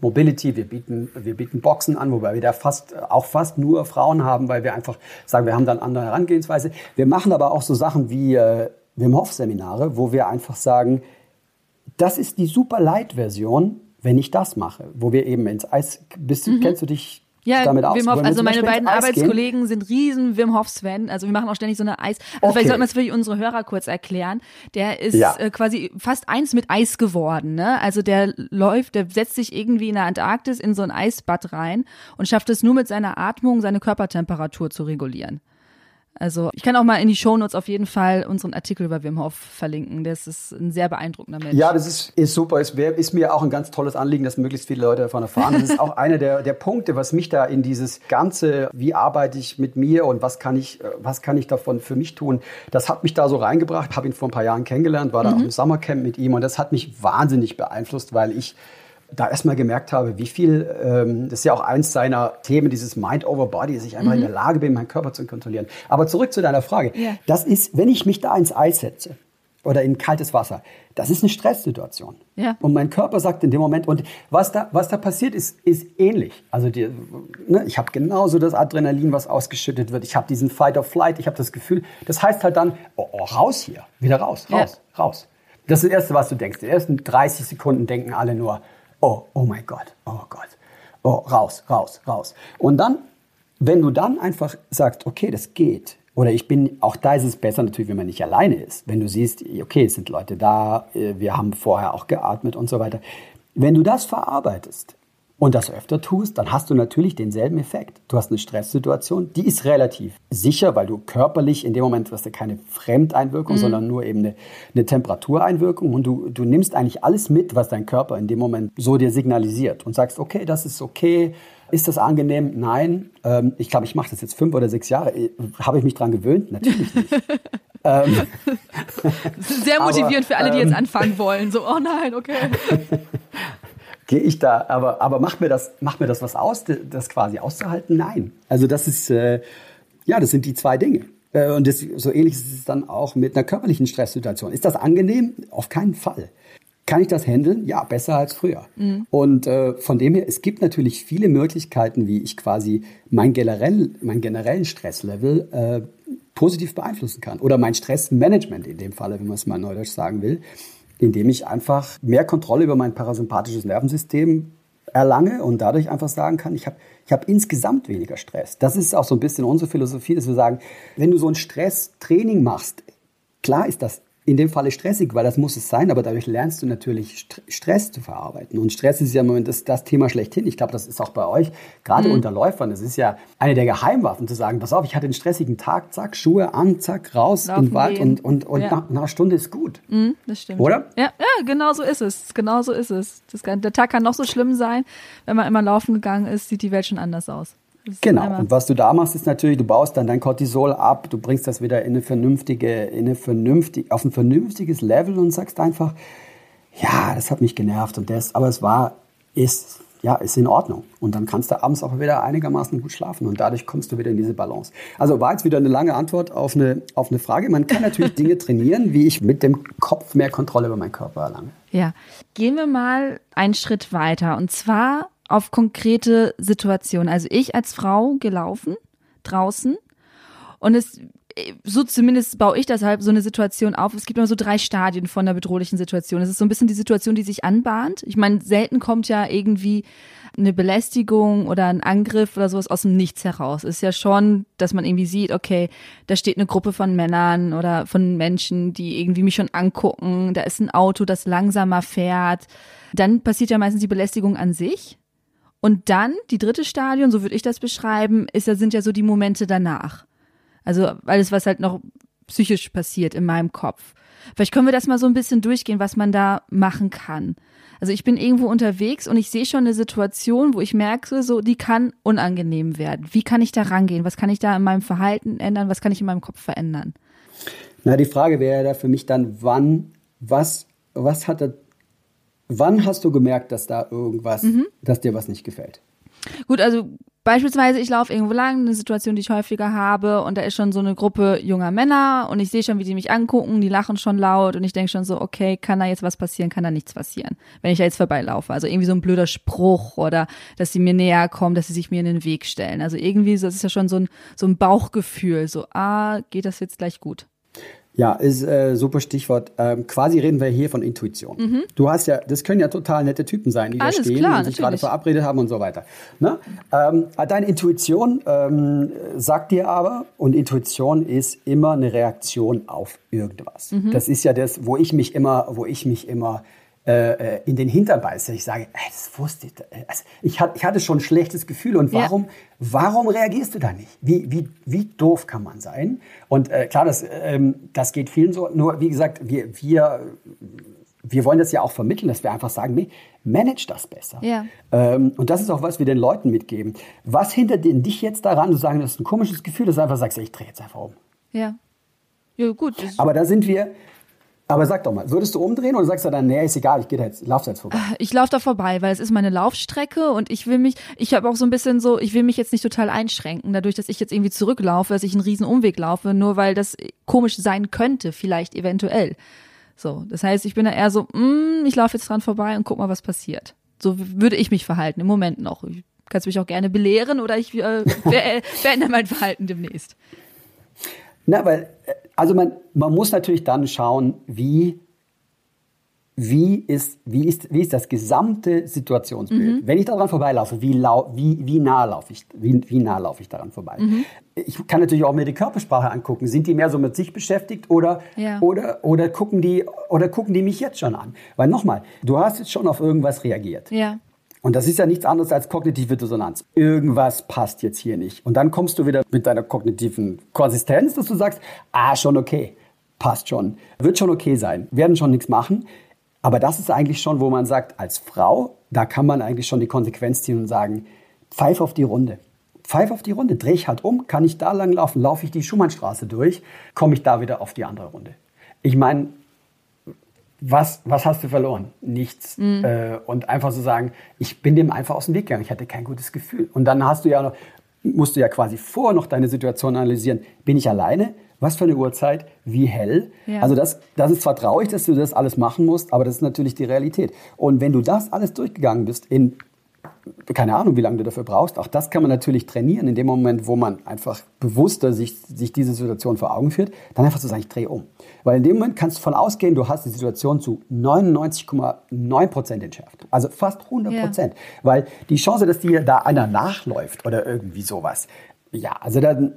Mobility, wir bieten, wir bieten Boxen an, wobei wir da fast, auch fast nur Frauen haben, weil wir einfach sagen, wir haben dann andere Herangehensweise. Wir machen aber auch so Sachen wie äh, Wim Hof Seminare, wo wir einfach sagen, das ist die super Light-Version, wenn ich das mache, wo wir eben ins Eis, bist, mhm. kennst du dich ja, damit aus? Wim Hof, also meine beiden Arbeitskollegen gehen? sind riesen Wim Hof Sven, also wir machen auch ständig so eine Eis, also okay. vielleicht sollten wir es für unsere Hörer kurz erklären. Der ist ja. äh, quasi fast eins mit Eis geworden, ne? Also der läuft, der setzt sich irgendwie in der Antarktis in so ein Eisbad rein und schafft es nur mit seiner Atmung seine Körpertemperatur zu regulieren. Also ich kann auch mal in die Shownotes auf jeden Fall unseren Artikel über Wim Hof verlinken. Das ist ein sehr beeindruckender Mensch. Ja, das ist, ist super. Es wär, ist mir auch ein ganz tolles Anliegen, dass möglichst viele Leute davon erfahren. Das ist auch einer der, der Punkte, was mich da in dieses ganze, wie arbeite ich mit mir und was kann ich, was kann ich davon für mich tun, das hat mich da so reingebracht. Habe ihn vor ein paar Jahren kennengelernt, war da mhm. auch im Sommercamp mit ihm und das hat mich wahnsinnig beeinflusst, weil ich da erstmal gemerkt habe, wie viel, ähm, das ist ja auch eins seiner Themen, dieses Mind over Body, dass ich einfach mhm. in der Lage bin, meinen Körper zu kontrollieren. Aber zurück zu deiner Frage. Ja. Das ist, wenn ich mich da ins Eis setze oder in kaltes Wasser, das ist eine Stresssituation. Ja. Und mein Körper sagt in dem Moment, und was da, was da passiert ist, ist ähnlich. Also die, ne, ich habe genauso das Adrenalin, was ausgeschüttet wird. Ich habe diesen Fight or Flight. Ich habe das Gefühl, das heißt halt dann, oh, oh, raus hier, wieder raus, raus, ja. raus. Das ist das Erste, was du denkst. Die ersten 30 Sekunden denken alle nur, oh, oh mein Gott, oh Gott, oh, raus, raus, raus. Und dann, wenn du dann einfach sagst, okay, das geht, oder ich bin, auch da ist es besser natürlich, wenn man nicht alleine ist. Wenn du siehst, okay, es sind Leute da, äh, wir haben vorher auch geatmet und so weiter. Wenn du das verarbeitest, und das öfter tust, dann hast du natürlich denselben Effekt. Du hast eine Stresssituation, die ist relativ sicher, weil du körperlich in dem Moment hast du keine Fremdeinwirkung, mhm. sondern nur eben eine, eine, Temperatureinwirkung und du, du nimmst eigentlich alles mit, was dein Körper in dem Moment so dir signalisiert und sagst, okay, das ist okay, ist das angenehm? Nein. Ähm, ich glaube, ich mache das jetzt fünf oder sechs Jahre. Äh, habe ich mich dran gewöhnt? Natürlich nicht. ähm, Sehr motivierend aber, für alle, die jetzt ähm, anfangen wollen. So, oh nein, okay. gehe ich da, aber, aber macht mir das, macht mir das was aus, das quasi auszuhalten? Nein. Also das ist, äh, ja, das sind die zwei Dinge. Äh, und das, so ähnlich ist es dann auch mit einer körperlichen Stresssituation. Ist das angenehm? Auf keinen Fall. Kann ich das handeln? Ja, besser als früher. Mhm. Und äh, von dem her, es gibt natürlich viele Möglichkeiten, wie ich quasi mein, generell, mein generellen Stresslevel äh, positiv beeinflussen kann. Oder mein Stressmanagement in dem Falle, wenn man es mal neudeutsch sagen will indem ich einfach mehr Kontrolle über mein parasympathisches Nervensystem erlange und dadurch einfach sagen kann, ich habe ich hab insgesamt weniger Stress. Das ist auch so ein bisschen unsere Philosophie, dass wir sagen, wenn du so ein Stresstraining machst, klar ist das in dem Falle stressig, weil das muss es sein, aber dadurch lernst du natürlich Stress zu verarbeiten. Und Stress ist ja im Moment das, das Thema schlechthin. Ich glaube, das ist auch bei euch, gerade mhm. unter Läufern, das ist ja eine der Geheimwaffen, zu sagen, pass auf, ich hatte einen stressigen Tag, zack, Schuhe an, zack, raus Laufen in den Wald und, und, und ja. nach, nach, einer Stunde ist gut. Mhm, das stimmt. Oder? Ja, ja, genau so ist es. Genau so ist es. Das kann, der Tag kann noch so schlimm sein. Wenn man immer laufen gegangen ist, sieht die Welt schon anders aus. Genau. Und was du da machst, ist natürlich, du baust dann dein Cortisol ab, du bringst das wieder in eine vernünftige, in eine vernünftige, auf ein vernünftiges Level und sagst einfach, ja, das hat mich genervt und das, aber es war, ist, ja, ist in Ordnung. Und dann kannst du abends auch wieder einigermaßen gut schlafen und dadurch kommst du wieder in diese Balance. Also war jetzt wieder eine lange Antwort auf eine, auf eine Frage. Man kann natürlich Dinge trainieren, wie ich mit dem Kopf mehr Kontrolle über meinen Körper erlange. Ja. Gehen wir mal einen Schritt weiter. Und zwar auf konkrete Situationen. Also ich als Frau gelaufen draußen und es so zumindest baue ich deshalb so eine Situation auf. Es gibt immer so drei Stadien von einer bedrohlichen Situation. Es ist so ein bisschen die Situation, die sich anbahnt. Ich meine, selten kommt ja irgendwie eine Belästigung oder ein Angriff oder sowas aus dem Nichts heraus. Es ist ja schon, dass man irgendwie sieht, okay, da steht eine Gruppe von Männern oder von Menschen, die irgendwie mich schon angucken. Da ist ein Auto, das langsamer fährt. Dann passiert ja meistens die Belästigung an sich. Und dann, die dritte Stadion, so würde ich das beschreiben, ist, sind ja so die Momente danach. Also alles, was halt noch psychisch passiert in meinem Kopf. Vielleicht können wir das mal so ein bisschen durchgehen, was man da machen kann. Also ich bin irgendwo unterwegs und ich sehe schon eine Situation, wo ich merke, so die kann unangenehm werden. Wie kann ich da rangehen? Was kann ich da in meinem Verhalten ändern? Was kann ich in meinem Kopf verändern? Na, die Frage wäre da für mich dann, wann, was, was hat er, wann hast du gemerkt, dass da irgendwas, mhm. dass dir was nicht gefällt? Gut, also Beispielsweise, ich laufe irgendwo lang, eine Situation, die ich häufiger habe, und da ist schon so eine Gruppe junger Männer und ich sehe schon, wie die mich angucken, die lachen schon laut und ich denke schon so, okay, kann da jetzt was passieren, kann da nichts passieren, wenn ich da jetzt vorbeilaufe. Also irgendwie so ein blöder Spruch oder dass sie mir näher kommen, dass sie sich mir in den Weg stellen. Also irgendwie, das ist ja schon so ein, so ein Bauchgefühl, so, ah, geht das jetzt gleich gut. Ja, ist äh, super Stichwort. Ähm, quasi reden wir hier von Intuition. Mhm. Du hast ja, das können ja total nette Typen sein, die Alles da stehen klar, und sich gerade verabredet haben und so weiter. Ne? Ähm, deine Intuition ähm, sagt dir aber, und Intuition ist immer eine Reaktion auf irgendwas. Mhm. Das ist ja das, wo ich mich immer, wo ich mich immer äh, äh, in den Hintern beiße. Ich sage, ey, das wusste ich. Also ich, hatte, ich hatte schon ein schlechtes Gefühl. Und warum, ja. warum reagierst du da nicht? Wie, wie, wie doof kann man sein? Und äh, klar, das, ähm, das geht vielen so. Nur, wie gesagt, wir, wir, wir wollen das ja auch vermitteln, dass wir einfach sagen, nee, manage das besser. Ja. Ähm, und das ist auch, was wir den Leuten mitgeben. Was hindert dich jetzt daran, zu sagen, das ist ein komisches Gefühl, dass du einfach sagst, ich drehe jetzt einfach um. Ja. Ja, gut. Aber da sind wir, aber sag doch mal, würdest du umdrehen oder sagst du dann, nee, ist egal, ich gehe da jetzt, lauf jetzt vorbei? Ich laufe da vorbei, weil es ist meine Laufstrecke und ich will mich, ich habe auch so ein bisschen so, ich will mich jetzt nicht total einschränken, dadurch, dass ich jetzt irgendwie zurücklaufe, dass ich einen riesen Umweg laufe, nur weil das komisch sein könnte, vielleicht eventuell. So, das heißt, ich bin da eher so, mm, ich laufe jetzt dran vorbei und guck mal, was passiert. So würde ich mich verhalten, im Moment noch. Kannst mich auch gerne belehren oder ich äh, beende mein Verhalten demnächst. Na, weil, also man, man muss natürlich dann schauen, wie, wie, ist, wie, ist, wie ist das gesamte Situationsbild. Mhm. Wenn ich daran vorbeilaufe, wie, lau, wie, wie nah laufe ich, wie, wie nah laufe ich daran vorbei? Mhm. Ich kann natürlich auch mir die Körpersprache angucken. Sind die mehr so mit sich beschäftigt oder, ja. oder, oder, gucken die, oder gucken die mich jetzt schon an? Weil nochmal, du hast jetzt schon auf irgendwas reagiert. Ja. Und das ist ja nichts anderes als kognitive Dissonanz. Irgendwas passt jetzt hier nicht. Und dann kommst du wieder mit deiner kognitiven Konsistenz, dass du sagst, ah, schon okay, passt schon, wird schon okay sein, werden schon nichts machen. Aber das ist eigentlich schon, wo man sagt, als Frau, da kann man eigentlich schon die Konsequenz ziehen und sagen, pfeif auf die Runde. Pfeif auf die Runde, drehe ich halt um, kann ich da lang laufen, laufe ich die Schumannstraße durch, komme ich da wieder auf die andere Runde. Ich meine, was, was hast du verloren? Nichts. Mhm. Äh, und einfach so sagen, ich bin dem einfach aus dem Weg gegangen. Ich hatte kein gutes Gefühl. Und dann hast du ja noch, musst du ja quasi vor noch deine Situation analysieren. Bin ich alleine? Was für eine Uhrzeit? Wie hell? Ja. Also das, das ist zwar traurig, dass du das alles machen musst, aber das ist natürlich die Realität. Und wenn du das alles durchgegangen bist in keine Ahnung, wie lange du dafür brauchst. Auch das kann man natürlich trainieren, in dem Moment, wo man einfach bewusster sich, sich diese Situation vor Augen führt, dann einfach zu sagen, ich drehe um. Weil in dem Moment kannst du davon ausgehen, du hast die Situation zu 99,9 Prozent entschärft. Also fast 100 Prozent. Ja. Weil die Chance, dass dir da einer nachläuft oder irgendwie sowas, ja, also dann,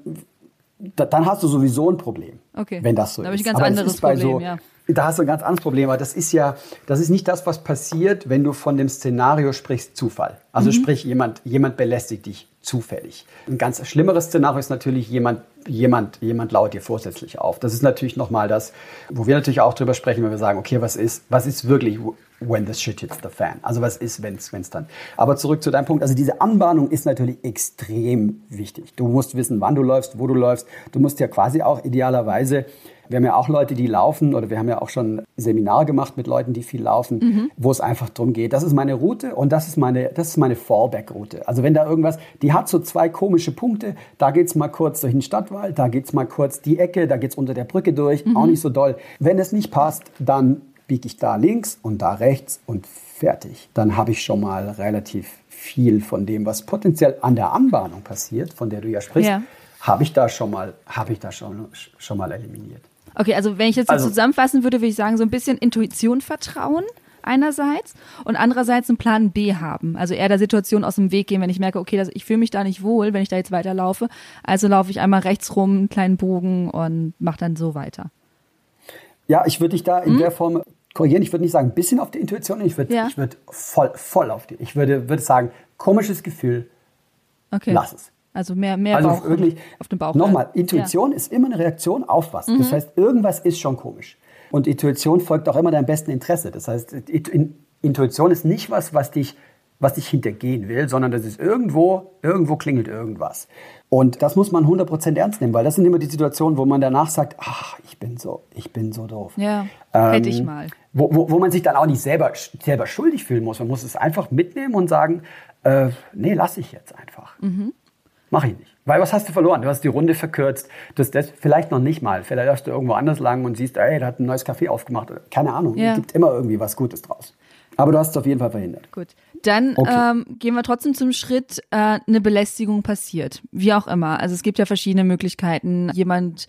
dann hast du sowieso ein Problem. Okay. Wenn das so da ist. Ich ein ganz Aber anderes Problem, so, ja da hast du ein ganz anderes Problem, aber das ist ja, das ist nicht das, was passiert, wenn du von dem Szenario sprichst, Zufall. Also mhm. sprich, jemand, jemand belästigt dich zufällig. Ein ganz schlimmeres Szenario ist natürlich, jemand, jemand, jemand laut dir vorsätzlich auf. Das ist natürlich nochmal das, wo wir natürlich auch drüber sprechen, wenn wir sagen, okay, was ist, was ist wirklich when the shit hits the fan? Also was ist, wenn es dann. Aber zurück zu deinem Punkt. Also diese Anbahnung ist natürlich extrem wichtig. Du musst wissen, wann du läufst, wo du läufst. Du musst ja quasi auch idealerweise wir haben ja auch Leute, die laufen oder wir haben ja auch schon Seminare gemacht mit Leuten, die viel laufen, mhm. wo es einfach darum geht, das ist meine Route und das ist meine, das ist meine Fallback-Route. Also wenn da irgendwas, die hat so zwei komische Punkte, da geht es mal kurz durch den Stadtwald, da geht es mal kurz die Ecke, da geht es unter der Brücke durch, mhm. auch nicht so doll. Wenn es nicht passt, dann biege ich da links und da rechts und fertig. Dann habe ich schon mal relativ viel von dem, was potenziell an der Anbahnung passiert, von der du ja sprichst, ja habe ich da schon mal, habe ich da schon, schon mal eliminiert. Okay, also wenn ich jetzt also, zusammenfassen würde, würde ich sagen, so ein bisschen Intuition vertrauen einerseits und andererseits einen Plan B haben. Also eher der Situation aus dem Weg gehen, wenn ich merke, okay, das, ich fühle mich da nicht wohl, wenn ich da jetzt weiterlaufe. Also laufe ich einmal rechts rum, einen kleinen Bogen und mache dann so weiter. Ja, ich würde dich da in hm? der Form korrigieren. Ich würde nicht sagen, ein bisschen auf die Intuition, ich würde ja. würd voll, voll auf die. Ich würde, würde sagen, komisches Gefühl, okay. lass es. Also mehr, mehr also Bauch wirklich, auf dem Bauch. Nochmal, Intuition ja. ist immer eine Reaktion auf was. Mhm. Das heißt, irgendwas ist schon komisch. Und Intuition folgt auch immer deinem besten Interesse. Das heißt, Intuition ist nicht was, was dich, was dich hintergehen will, sondern das ist irgendwo, irgendwo klingelt irgendwas. Und das muss man 100% ernst nehmen, weil das sind immer die Situationen, wo man danach sagt, ach, ich bin so, ich bin so doof. Ja, ähm, hätte ich mal. Wo, wo, wo man sich dann auch nicht selber, selber schuldig fühlen muss. Man muss es einfach mitnehmen und sagen, äh, nee, lass ich jetzt einfach. Mhm. Mach ich nicht. Weil was hast du verloren? Du hast die Runde verkürzt. Das, das vielleicht noch nicht mal. Vielleicht hast du irgendwo anders lang und siehst, ey, da hat ein neues Café aufgemacht. Keine Ahnung. Ja. Es gibt immer irgendwie was Gutes draus. Aber du hast es auf jeden Fall verhindert. Gut. Dann okay. ähm, gehen wir trotzdem zum Schritt, äh, eine Belästigung passiert. Wie auch immer. Also es gibt ja verschiedene Möglichkeiten. Jemand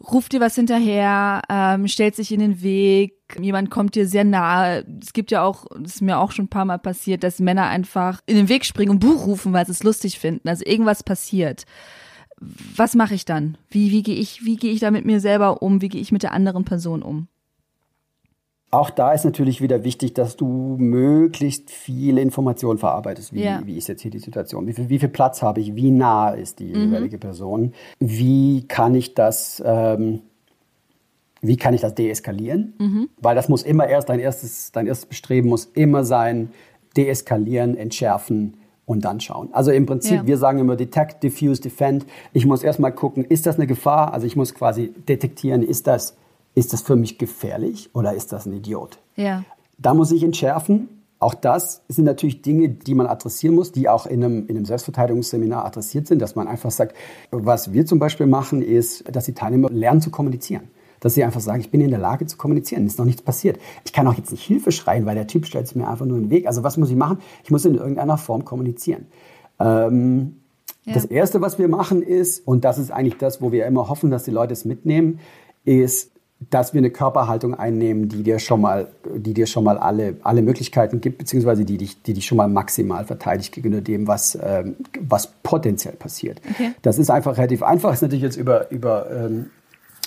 ruft dir was hinterher, ähm, stellt sich in den Weg, jemand kommt dir sehr nahe. Es gibt ja auch, das ist mir auch schon ein paar Mal passiert, dass Männer einfach in den Weg springen und Buch rufen, weil sie es lustig finden. Also irgendwas passiert. Was mache ich dann? Wie, wie gehe ich, wie gehe ich da mit mir selber um? Wie gehe ich mit der anderen Person um? Auch da ist natürlich wieder wichtig, dass du möglichst viele Informationen verarbeitest. Wie, ja. wie ist jetzt hier die Situation? Wie viel, wie viel Platz habe ich? Wie nah ist die mhm. jeweilige Person? Wie kann ich das, ähm, wie kann ich das deeskalieren? Mhm. Weil das muss immer erst dein erstes, dein erstes Bestreben muss immer sein, deeskalieren, entschärfen, und dann schauen. Also im Prinzip, ja. wir sagen immer Detect, Diffuse, Defend. Ich muss erstmal gucken, ist das eine Gefahr? Also ich muss quasi detektieren, ist das ist das für mich gefährlich oder ist das ein Idiot? Ja. Da muss ich entschärfen. Auch das sind natürlich Dinge, die man adressieren muss, die auch in einem, in einem Selbstverteidigungsseminar adressiert sind, dass man einfach sagt, was wir zum Beispiel machen, ist, dass die Teilnehmer lernen zu kommunizieren. Dass sie einfach sagen, ich bin in der Lage zu kommunizieren, ist noch nichts passiert. Ich kann auch jetzt nicht Hilfe schreien, weil der Typ stellt sich mir einfach nur in den Weg. Also was muss ich machen? Ich muss in irgendeiner Form kommunizieren. Ähm, ja. Das Erste, was wir machen ist, und das ist eigentlich das, wo wir immer hoffen, dass die Leute es mitnehmen, ist dass wir eine Körperhaltung einnehmen, die dir schon mal, die dir schon mal alle, alle Möglichkeiten gibt, beziehungsweise die dich, die dich schon mal maximal verteidigt gegenüber dem, was, ähm, was potenziell passiert. Okay. Das ist einfach relativ einfach. Ist natürlich jetzt über, über, ähm,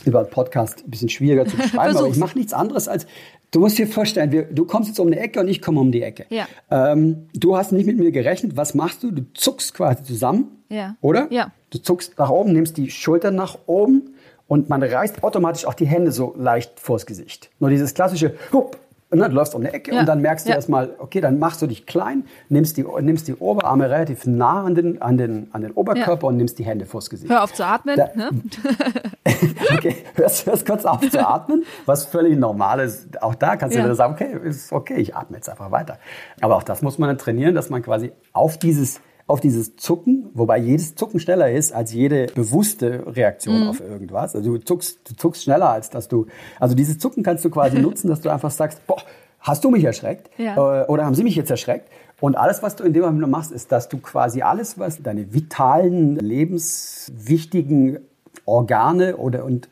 über einen Podcast ein bisschen schwieriger zu beschreiben, aber ich mache nichts anderes als, du musst dir vorstellen, wir, du kommst jetzt um eine Ecke und ich komme um die Ecke. Ja. Ähm, du hast nicht mit mir gerechnet. Was machst du? Du zuckst quasi zusammen, ja. oder? Ja. Du zuckst nach oben, nimmst die Schultern nach oben und man reißt automatisch auch die Hände so leicht vors Gesicht. Nur dieses klassische Hup, und ne, du läufst um eine Ecke ja. und dann merkst du ja. erstmal, okay, dann machst du dich klein, nimmst die, nimmst die Oberarme relativ nah an den, an den, an den Oberkörper ja. und nimmst die Hände vors Gesicht. Hör auf zu atmen. Da, ne? okay, hörst, hörst kurz auf zu atmen, was völlig normal ist. Auch da kannst du wieder sagen, okay, ist okay, ich atme jetzt einfach weiter. Aber auch das muss man dann trainieren, dass man quasi auf dieses auf dieses Zucken, wobei jedes Zucken schneller ist als jede bewusste Reaktion mhm. auf irgendwas. Also du zuckst, du zuckst schneller als dass du, also dieses Zucken kannst du quasi nutzen, dass du einfach sagst, boah, hast du mich erschreckt? Ja. Äh, oder haben sie mich jetzt erschreckt? Und alles, was du in dem Moment machst, ist, dass du quasi alles, was deine vitalen, lebenswichtigen Organe oder und,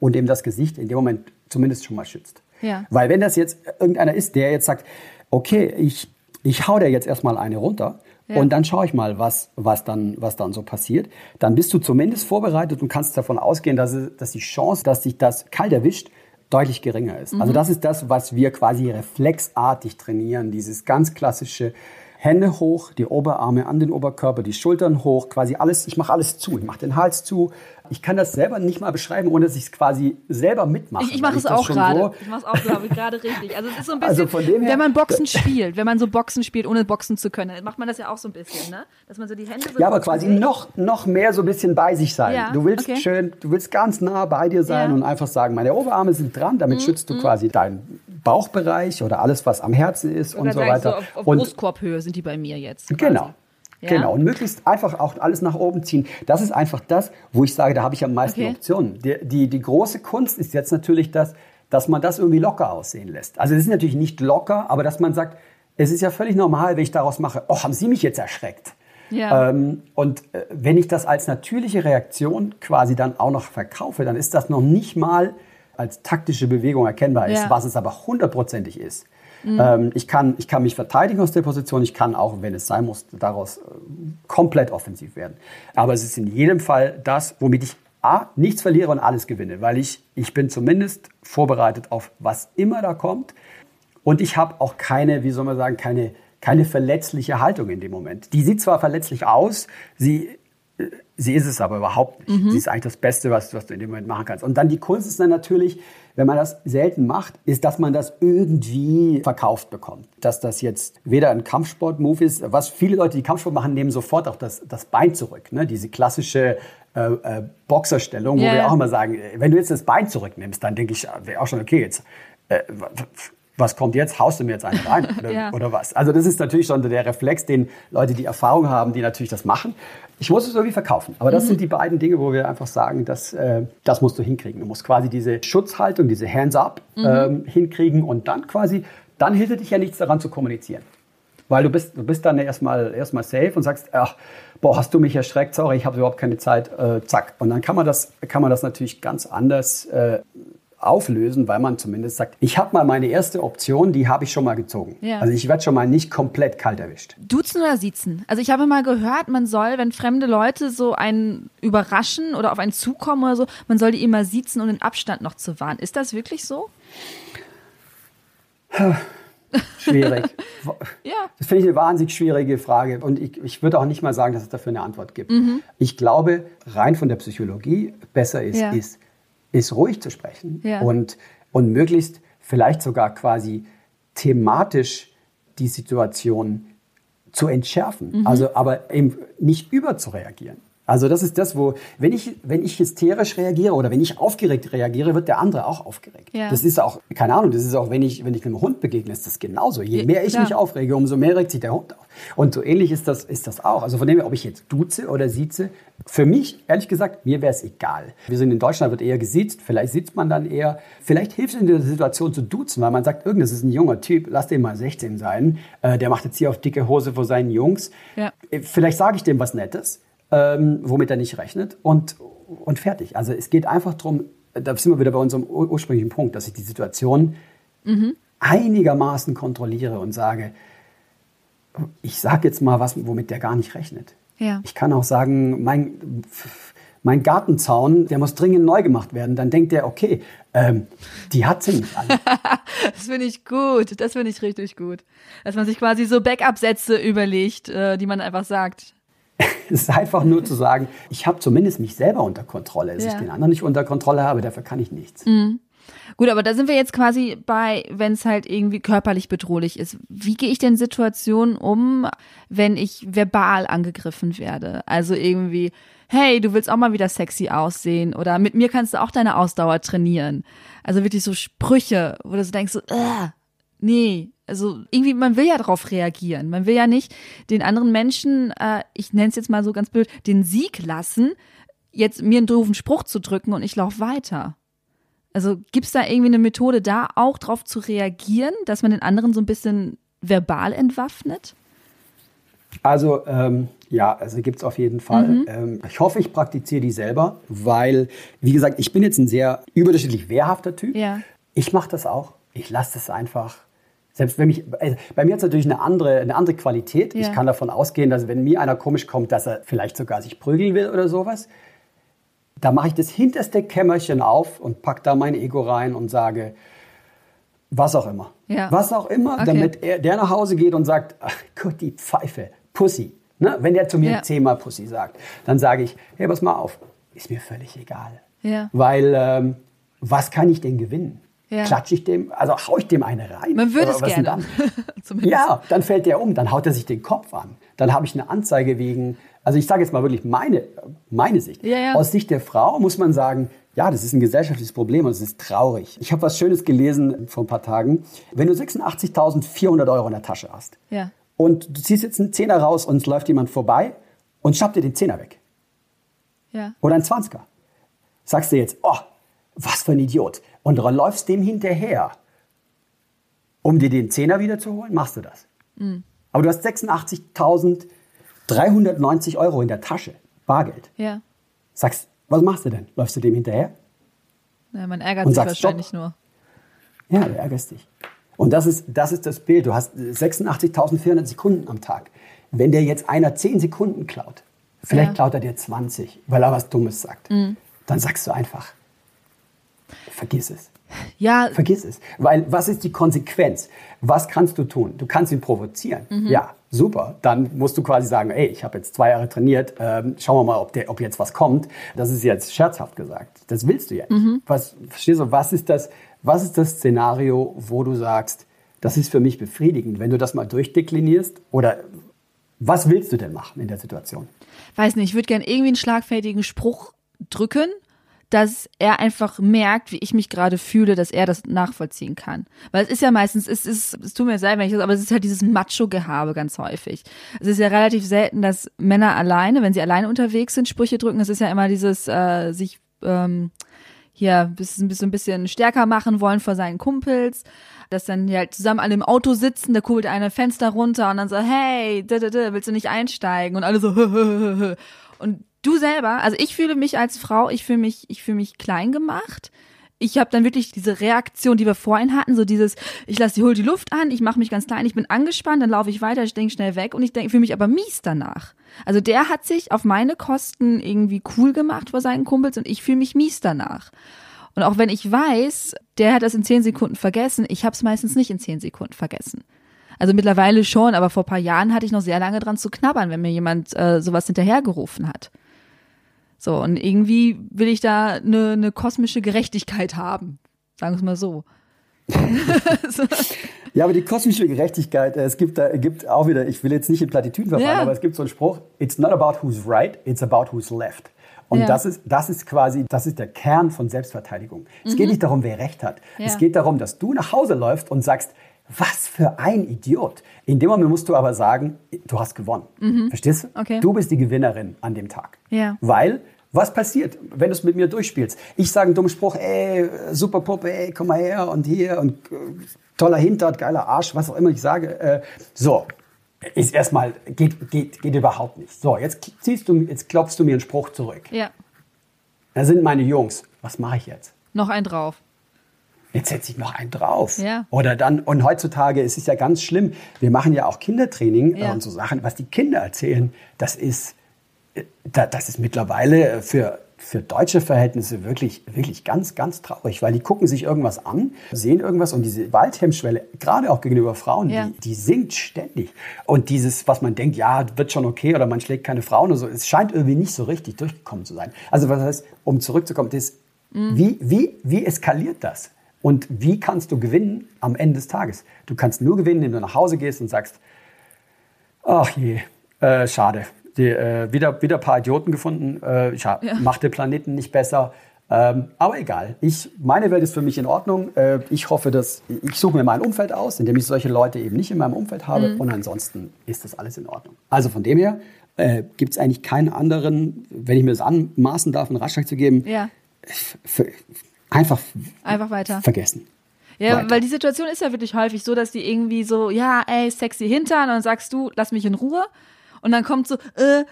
und eben das Gesicht in dem Moment zumindest schon mal schützt. Ja. Weil wenn das jetzt irgendeiner ist, der jetzt sagt, okay, ich, ich hau dir jetzt erstmal eine runter, und dann schaue ich mal, was, was, dann, was dann so passiert. Dann bist du zumindest vorbereitet und kannst davon ausgehen, dass, dass die Chance, dass sich das kalt erwischt, deutlich geringer ist. Also mhm. Also das ist das, was wir quasi reflexartig trainieren, dieses ganz klassische Hände hoch, die Oberarme an den Oberkörper, die Schultern hoch, quasi alles, ich mache alles zu. Ich mache den Hals zu. Ich kann das selber nicht mal beschreiben, ohne dass ich es quasi selber mitmache. Ich, ich mache es auch gerade. So ich mache es auch, glaube ich, gerade richtig. Also es ist so ein also bisschen, also wenn man Boxen spielt, wenn man so Boxen spielt, ohne Boxen zu können, dann macht man das ja auch so ein bisschen, ne? Dass man so die Hände so Ja, aber quasi noch, noch mehr so ein bisschen bei sich sein. Ja, du willst okay. schön, du willst ganz nah bei dir sein ja. und einfach sagen, meine Oberarme sind dran, damit mhm. schützt du mhm. quasi deinen Bauchbereich oder alles, was am Herzen ist und so weiter. So auf, auf und Brustkorbhöhe sind die bei mir jetzt. Quasi. Genau. Ja? Genau, und möglichst einfach auch alles nach oben ziehen. Das ist einfach das, wo ich sage, da habe ich am meisten okay. Optionen. Die, die, die große Kunst ist jetzt natürlich das, dass man das irgendwie locker aussehen lässt. Also es ist natürlich nicht locker, aber dass man sagt, es ist ja völlig normal, wenn ich daraus mache, oh, haben Sie mich jetzt erschreckt? Ja. Ähm, und äh, wenn ich das als natürliche Reaktion quasi dann auch noch verkaufe, dann ist das noch nicht mal als taktische Bewegung erkennbar ist, Ja. was es aber hundertprozentig ist. Ähm, ich, kann, ich kann mich verteidigen aus der Position, ich kann auch, wenn es sein muss, daraus äh, komplett offensiv werden. Aber es ist in jedem Fall das, womit ich A, nichts verliere und alles gewinne, weil ich, ich bin zumindest vorbereitet auf was immer da kommt. Und ich habe auch keine, wie soll man sagen, keine, keine verletzliche Haltung in dem Moment. Die sieht zwar verletzlich aus, sie, äh, sie ist es aber überhaupt nicht. Sie ist eigentlich das Beste, was, was du in dem Moment machen kannst. Und dann die Kunst ist dann natürlich, wenn man das selten macht, ist, dass man das irgendwie verkauft bekommt. Dass das jetzt weder ein Kampfsport-Move ist, was viele Leute, die Kampfsport machen, nehmen sofort auch das, das Bein zurück. Ne? Diese klassische äh, äh, Boxerstellung, wo Ja, wir auch immer sagen, äh, wenn du jetzt das Bein zurücknimmst, dann denke ich, wäre auch schon okay, jetzt äh, was kommt jetzt? Haust du mir jetzt einen rein? Oder, Ja. oder was? Also das ist natürlich schon der Reflex, den Leute, die Erfahrung haben, die natürlich das machen. Ich muss es irgendwie verkaufen. Aber Mhm. das sind die beiden Dinge, wo wir einfach sagen, dass, äh, das musst du hinkriegen. Du musst quasi diese Schutzhaltung, diese Hands-up Mhm. ähm, hinkriegen und dann quasi, dann hilft dich ja nichts daran zu kommunizieren. Weil du bist, du bist dann erstmal erstmal safe und sagst, ach, boah, hast du mich erschreckt, sorry, ich habe überhaupt keine Zeit, äh, zack. Und dann kann man das, kann man das natürlich ganz anders äh, auflösen, weil man zumindest sagt, ich habe mal meine erste Option, die habe ich schon mal gezogen. Ja. Also ich werde schon mal nicht komplett kalt erwischt. Duzen oder siezen? Also ich habe mal gehört, man soll, wenn fremde Leute so einen überraschen oder auf einen zukommen oder so, man soll die immer siezen, um den Abstand noch zu wahren. Ist das wirklich so? Schwierig. Ja. Das finde ich eine wahnsinnig schwierige Frage. Und ich, ich würde auch nicht mal sagen, dass es dafür eine Antwort gibt. Mhm. Ich glaube, rein von der Psychologie besser ist, Ja. ist, ist ruhig zu sprechen Ja. und, und möglichst vielleicht sogar quasi thematisch die Situation zu entschärfen. Mhm. Also aber eben nicht überzureagieren. Also das ist das, wo, wenn ich, wenn ich hysterisch reagiere oder wenn ich aufgeregt reagiere, wird der andere auch aufgeregt. Ja. Das ist auch, keine Ahnung, das ist auch, wenn ich, wenn ich einem Hund begegne, ist das genauso. Je Ja, mehr ich klar. mich aufrege, umso mehr regt sich der Hund auf. Und so ähnlich ist das, ist das auch. Also von dem her, ob ich jetzt duze oder sieze, für mich, ehrlich gesagt, mir wäre es egal. Wir sind in Deutschland, wird eher gesiezt, vielleicht sitzt man dann eher, vielleicht hilft es in der Situation zu duzen, weil man sagt, irgendwas ist ein junger Typ, lass den mal 16 sein, äh, der macht jetzt hier auf dicke Hose vor seinen Jungs. Ja. Äh, Vielleicht sage ich dem was Nettes, ähm, womit er nicht rechnet und, und fertig. Also es geht einfach darum, da sind wir wieder bei unserem ur ursprünglichen Punkt, dass ich die Situation einigermaßen kontrolliere und sage, ich sage jetzt mal was, womit der gar nicht rechnet. Ja. Ich kann auch sagen, mein, mein Gartenzaun, der muss dringend neu gemacht werden. Dann denkt der, okay, ähm, die hat sie nicht alle. Das finde ich gut. Das finde ich richtig gut. Dass man sich quasi so Backup-Sätze überlegt, äh, die man einfach sagt. Es ist einfach nur zu sagen, ich habe zumindest mich selber unter Kontrolle. Dass Ja. ich den anderen nicht unter Kontrolle habe, dafür kann ich nichts. Gut, aber da sind wir jetzt quasi bei, wenn es halt irgendwie körperlich bedrohlich ist. Wie gehe ich denn Situationen um, wenn ich verbal angegriffen werde? Also irgendwie, hey, du willst auch mal wieder sexy aussehen oder mit mir kannst du auch deine Ausdauer trainieren. Also wirklich so Sprüche, wo du so denkst, so, äh, nee, also irgendwie, man will ja darauf reagieren. Man will ja nicht den anderen Menschen, äh, ich nenne es jetzt mal so ganz blöd, den Sieg lassen, jetzt mir einen doofen Spruch zu drücken und ich laufe weiter. Also gibt es da irgendwie eine Methode, da auch drauf zu reagieren, dass man den anderen so ein bisschen verbal entwaffnet? Also ähm, ja, also gibt es auf jeden Fall. Mhm. Ähm, ich hoffe, ich praktiziere die selber, weil, wie gesagt, ich bin jetzt ein sehr überdurchschnittlich wehrhafter Typ. Ja. Ich mache das auch. Ich lasse das einfach. Selbst wenn mich, also bei mir hat es natürlich eine andere, eine andere Qualität. Ja. Ich kann davon ausgehen, dass wenn mir einer komisch kommt, dass er vielleicht sogar sich prügeln will oder sowas. Da mache ich das hinterste Kämmerchen auf und pack da mein Ego rein und sage, was auch immer. Ja. Was auch immer, Okay. damit er, der nach Hause geht und sagt, ach Gott, die Pfeife, Pussy. Ne? Wenn der zu mir Ja. zehnmal Pussy sagt, dann sage ich, hey, pass mal auf, ist mir völlig egal. Ja. Weil, ähm, was kann ich denn gewinnen? Ja. Klatsche ich dem, also hau ich dem eine rein? Man würde es gerne. Dann? Ja, dann fällt der um, dann haut er sich den Kopf an. Dann habe ich eine Anzeige wegen, also ich sage jetzt mal wirklich meine, meine Sicht. Ja, ja. Aus Sicht der Frau muss man sagen, ja, das ist ein gesellschaftliches Problem und es ist traurig. Ich habe was Schönes gelesen vor ein paar Tagen. Wenn du 86.400 Euro in der Tasche hast Ja. und du ziehst jetzt einen Zehner raus und es läuft jemand vorbei und schnappt dir den Zehner weg Ja. oder ein 20er, sagst du jetzt, oh, was für ein Idiot und du läufst dem hinterher, um dir den Zehner wiederzuholen, machst du das. Mhm. Aber du hast 86.300 390 Euro in der Tasche, Bargeld. Ja. Sagst, was machst du denn? Läufst du dem hinterher? ja man ärgert Und sich sagst, wahrscheinlich stopp. nur. Ja, du ärgerst dich. Und das ist, das ist das Bild. Du hast 86.400 Sekunden am Tag. Wenn dir jetzt einer 10 Sekunden klaut, vielleicht Ja. klaut er dir 20, weil er was Dummes sagt, dann sagst du einfach, vergiss es. Ja, Vergiss es. Weil was ist die Konsequenz? Was kannst du tun? Du kannst ihn provozieren. Ja, super. Dann musst du quasi sagen, ey, ich habe jetzt zwei Jahre trainiert, ähm, schauen wir mal, ob, der, ob jetzt was kommt. Das ist jetzt scherzhaft gesagt. Das willst du ja nicht. Was, verstehst du, was ist, das, was ist das Szenario, wo du sagst, das ist für mich befriedigend, wenn du das mal durchdeklinierst? Oder was willst du denn machen in der Situation? weiß nicht, ich würde gerne irgendwie einen schlagfertigen Spruch drücken, dass er einfach merkt, wie ich mich gerade fühle, dass er das nachvollziehen kann. Weil es ist ja meistens, es ist, es tut mir sehr, wenn ich das, aber es ist halt dieses Macho-Gehabe ganz häufig. Es ist ja relativ selten, dass Männer alleine, wenn sie alleine unterwegs sind, Sprüche drücken. Es ist ja immer dieses, äh, sich, ähm, hier bisschen, bisschen, bisschen stärker machen wollen vor seinen Kumpels, dass dann die halt zusammen alle im Auto sitzen, da kurbelt einer Fenster runter und dann so, hey, da, da, da, willst du nicht einsteigen? Und alle so, hö, hö, hö, hö. Und du selber, also ich fühle mich als Frau, ich fühle mich, ich fühle mich klein gemacht. Ich habe dann wirklich diese Reaktion, die wir vorhin hatten, so dieses, ich lasse die hol die Luft an, ich mache mich ganz klein, ich bin angespannt, dann laufe ich weiter, ich denke schnell weg und ich denke, fühle mich aber mies danach. Also der hat sich auf meine Kosten irgendwie cool gemacht vor seinen Kumpels und ich fühle mich mies danach. Und auch wenn ich weiß, der hat das in zehn Sekunden vergessen, ich habe es meistens nicht in zehn Sekunden vergessen. Also mittlerweile schon, aber vor paar Jahren hatte ich noch sehr lange dran zu knabbern, wenn mir jemand äh, sowas hinterhergerufen hat. So, und irgendwie will ich da eine, eine kosmische Gerechtigkeit haben. Sagen wir es mal so. Ja, aber die kosmische Gerechtigkeit, äh, es gibt da gibt auch wieder, ich will jetzt nicht in Plattitüden verfallen, Ja. aber es gibt so einen Spruch, it's not about who's right, it's about who's left. Und Ja. das, ist, das ist quasi, das ist der Kern von Selbstverteidigung. Es geht nicht darum, wer Recht hat. Mhm. Ja. Es geht darum, dass du nach Hause läufst und sagst, was für ein Idiot. In dem Moment musst du aber sagen, du hast gewonnen. Verstehst du? Mhm. Okay. Du bist die Gewinnerin an dem Tag. Ja. Weil, was passiert, wenn du es mit mir durchspielst? Ich sage einen dummen Spruch, ey, super Puppe, ey, komm mal her und hier und äh, toller Hintert, geiler Arsch, was auch immer ich sage. Äh, so, ist erstmal, geht, geht, geht überhaupt nicht. So, jetzt ziehst du, jetzt klopfst du mir einen Spruch zurück. Ja, Da sind meine Jungs. Was mache ich jetzt? noch ein drauf. Jetzt setze ich noch einen drauf. Ja. Oder dann, und heutzutage ist es ja ganz schlimm. Wir machen ja auch Kindertraining Ja. äh, und so Sachen, was die Kinder erzählen, das ist, äh, da- das ist mittlerweile äh, für, für deutsche Verhältnisse wirklich, wirklich ganz, ganz traurig, weil die gucken sich irgendwas an, sehen irgendwas und diese Waldhemmschwelle, gerade auch gegenüber Frauen, Ja. die, die sinkt ständig. Und dieses, was man denkt, ja, wird schon okay oder man schlägt keine Frauen oder so, es scheint irgendwie nicht so richtig durchgekommen zu sein. Also was heißt, um zurückzukommen, das, wie, wie, wie eskaliert das? Und wie kannst du gewinnen am Ende des Tages? Du kannst nur gewinnen, indem du nach Hause gehst und sagst, ach je, äh, schade. Die, äh, wieder, wieder ein paar Idioten gefunden. Äh, scha- Macht den Planeten nicht besser. Ähm, aber egal. Ich, meine Welt ist für mich in Ordnung. Äh, ich hoffe, dass ich suche mir mein Umfeld aus, indem ich solche Leute eben nicht in meinem Umfeld habe. Und ansonsten ist das alles in Ordnung. Also von dem her äh, gibt es eigentlich keinen anderen, wenn ich mir das anmaßen darf, einen Ratschlag zu geben, Ja, f- einfach einfach weiter. vergessen. Ja, Weiter. weil die Situation ist ja wirklich häufig so, dass die irgendwie so, ja, ey, sexy Hintern, und dann sagst du, lass mich in Ruhe. Und dann kommt so, äh,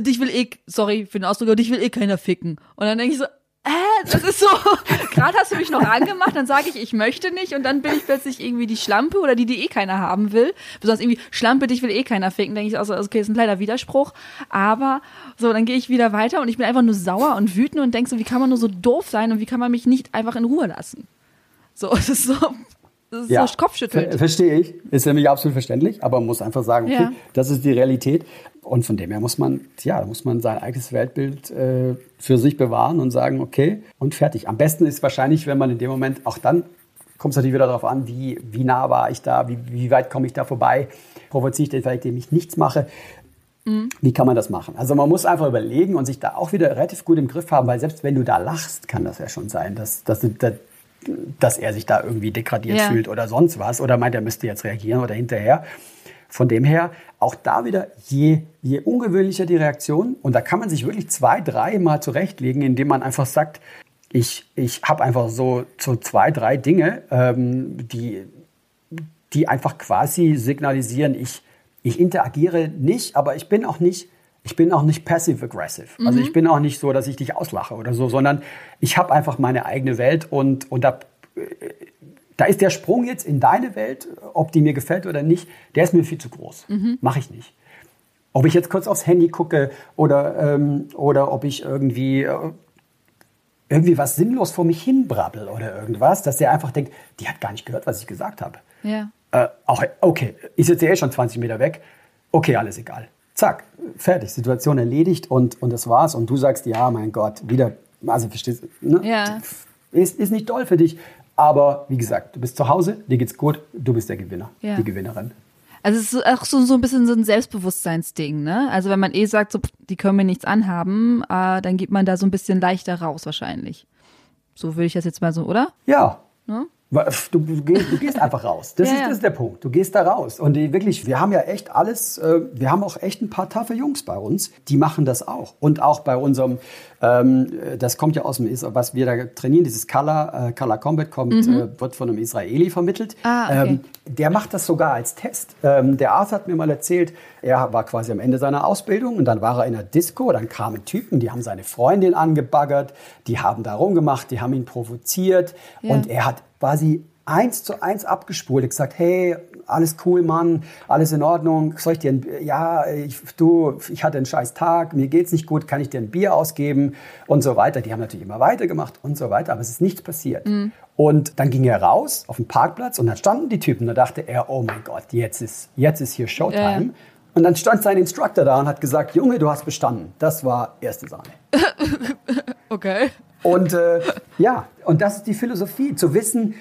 dich will eh, sorry für den Ausdruck, aber dich will eh keiner ficken. Und dann denke ich so, äh, das ist so, gerade hast du mich noch angemacht, dann sage ich, ich möchte nicht und dann bin ich plötzlich irgendwie die Schlampe oder die, die eh keiner haben will. Besonders irgendwie, Schlampe, dich will eh keiner ficken, denke ich auch so, okay, ist ein kleiner Widerspruch. Aber so, dann gehe ich wieder weiter und ich bin einfach nur sauer und wütend und denke so, wie kann man nur so doof sein und wie kann man mich nicht einfach in Ruhe lassen? So, es ist so, das ist so Ver Kopfschütteln. verstehe ich. Ist nämlich absolut verständlich, aber man muss einfach sagen, okay, Ja. das ist die Realität. Und von dem her muss man, ja, muss man sein eigenes Weltbild äh, für sich bewahren und sagen, okay, und fertig. Am besten ist wahrscheinlich, wenn man in dem Moment auch dann kommt es natürlich wieder darauf an, wie, wie nah war ich da, wie, wie weit komme ich da vorbei, provoziere ich den vielleicht, indem ich nichts mache. Wie kann man das machen? Also man muss einfach überlegen und sich da auch wieder relativ gut im Griff haben, weil selbst wenn du da lachst, kann das ja schon sein, dass, dass, dass, dass er sich da irgendwie degradiert Ja. fühlt oder sonst was oder meint, er müsste jetzt reagieren oder hinterher. Von dem her, auch da wieder, je, je ungewöhnlicher die Reaktion, und da kann man sich wirklich zwei, drei Mal zurechtlegen, indem man einfach sagt, ich, ich habe einfach so, so zwei, drei Dinge, ähm, die, die einfach quasi signalisieren, ich, ich interagiere nicht, aber ich bin auch nicht, ich bin auch nicht passive-aggressive. Also ich bin auch nicht so, dass ich dich auslache oder so, sondern ich habe einfach meine eigene Welt und, und da, da ist der Sprung jetzt in deine Welt, ob die mir gefällt oder nicht, der ist mir viel zu groß. Mache ich nicht. Ob ich jetzt kurz aufs Handy gucke oder, ähm, oder ob ich irgendwie, äh, irgendwie was sinnlos vor mich hinbrabbel oder irgendwas, dass der einfach denkt, die hat gar nicht gehört, was ich gesagt habe. Ja. Äh, auch, okay, ich sitze eh schon 20 Meter weg. Okay, alles egal. Zack, fertig, Situation erledigt und, und das war's. Und du sagst, ja, mein Gott, wieder, also verstehst du, ne? Ja. ist, ist nicht toll für dich. Aber wie gesagt, du bist zu Hause, dir geht's gut, du bist der Gewinner, Ja. die Gewinnerin. Also es ist auch so, so ein bisschen so ein Selbstbewusstseinsding, ne? Also wenn man eh sagt, so, die können mir nichts anhaben, äh, dann geht man da so ein bisschen leichter raus wahrscheinlich. So würde ich das jetzt mal so, oder? Ja. Ne? Du, gehst, du gehst einfach raus. Das, Ja, ist, das ist der Punkt. Du gehst da raus. Und die, wirklich, wir haben ja echt alles, äh, wir haben auch echt ein paar taffe Jungs bei uns, die machen das auch. Und auch bei unserem, ähm, äh, das kommt ja aus dem, was wir da trainieren, dieses Color, äh, Color Combat kommt, äh, wird von einem Israeli vermittelt. Mhm. Ah, okay. ähm, der macht das sogar als Test. Ähm, der Arzt hat mir mal erzählt, er war quasi am Ende seiner Ausbildung und dann war er in einer Disco, dann kamen Typen, die haben seine Freundin angebaggert, die haben da rumgemacht, die haben ihn provoziert Ja. und er hat quasi eins zu eins abgespult, gesagt, hey, alles cool, Mann, alles in Ordnung, soll ich dir ein, ja, ich, du, ich hatte einen scheiß Tag, mir geht's nicht gut, kann ich dir ein Bier ausgeben und so weiter. Die haben natürlich immer weitergemacht und so weiter, aber es ist nichts passiert. Und dann ging er raus auf den Parkplatz und dann standen die Typen, da dachte er, oh mein Gott, jetzt ist, jetzt ist hier Showtime. Ja. Und dann stand sein Instructor da und hat gesagt, Junge, du hast bestanden. Das war erste Sahne. Okay. Und äh, ja, und das ist die Philosophie, zu wissen,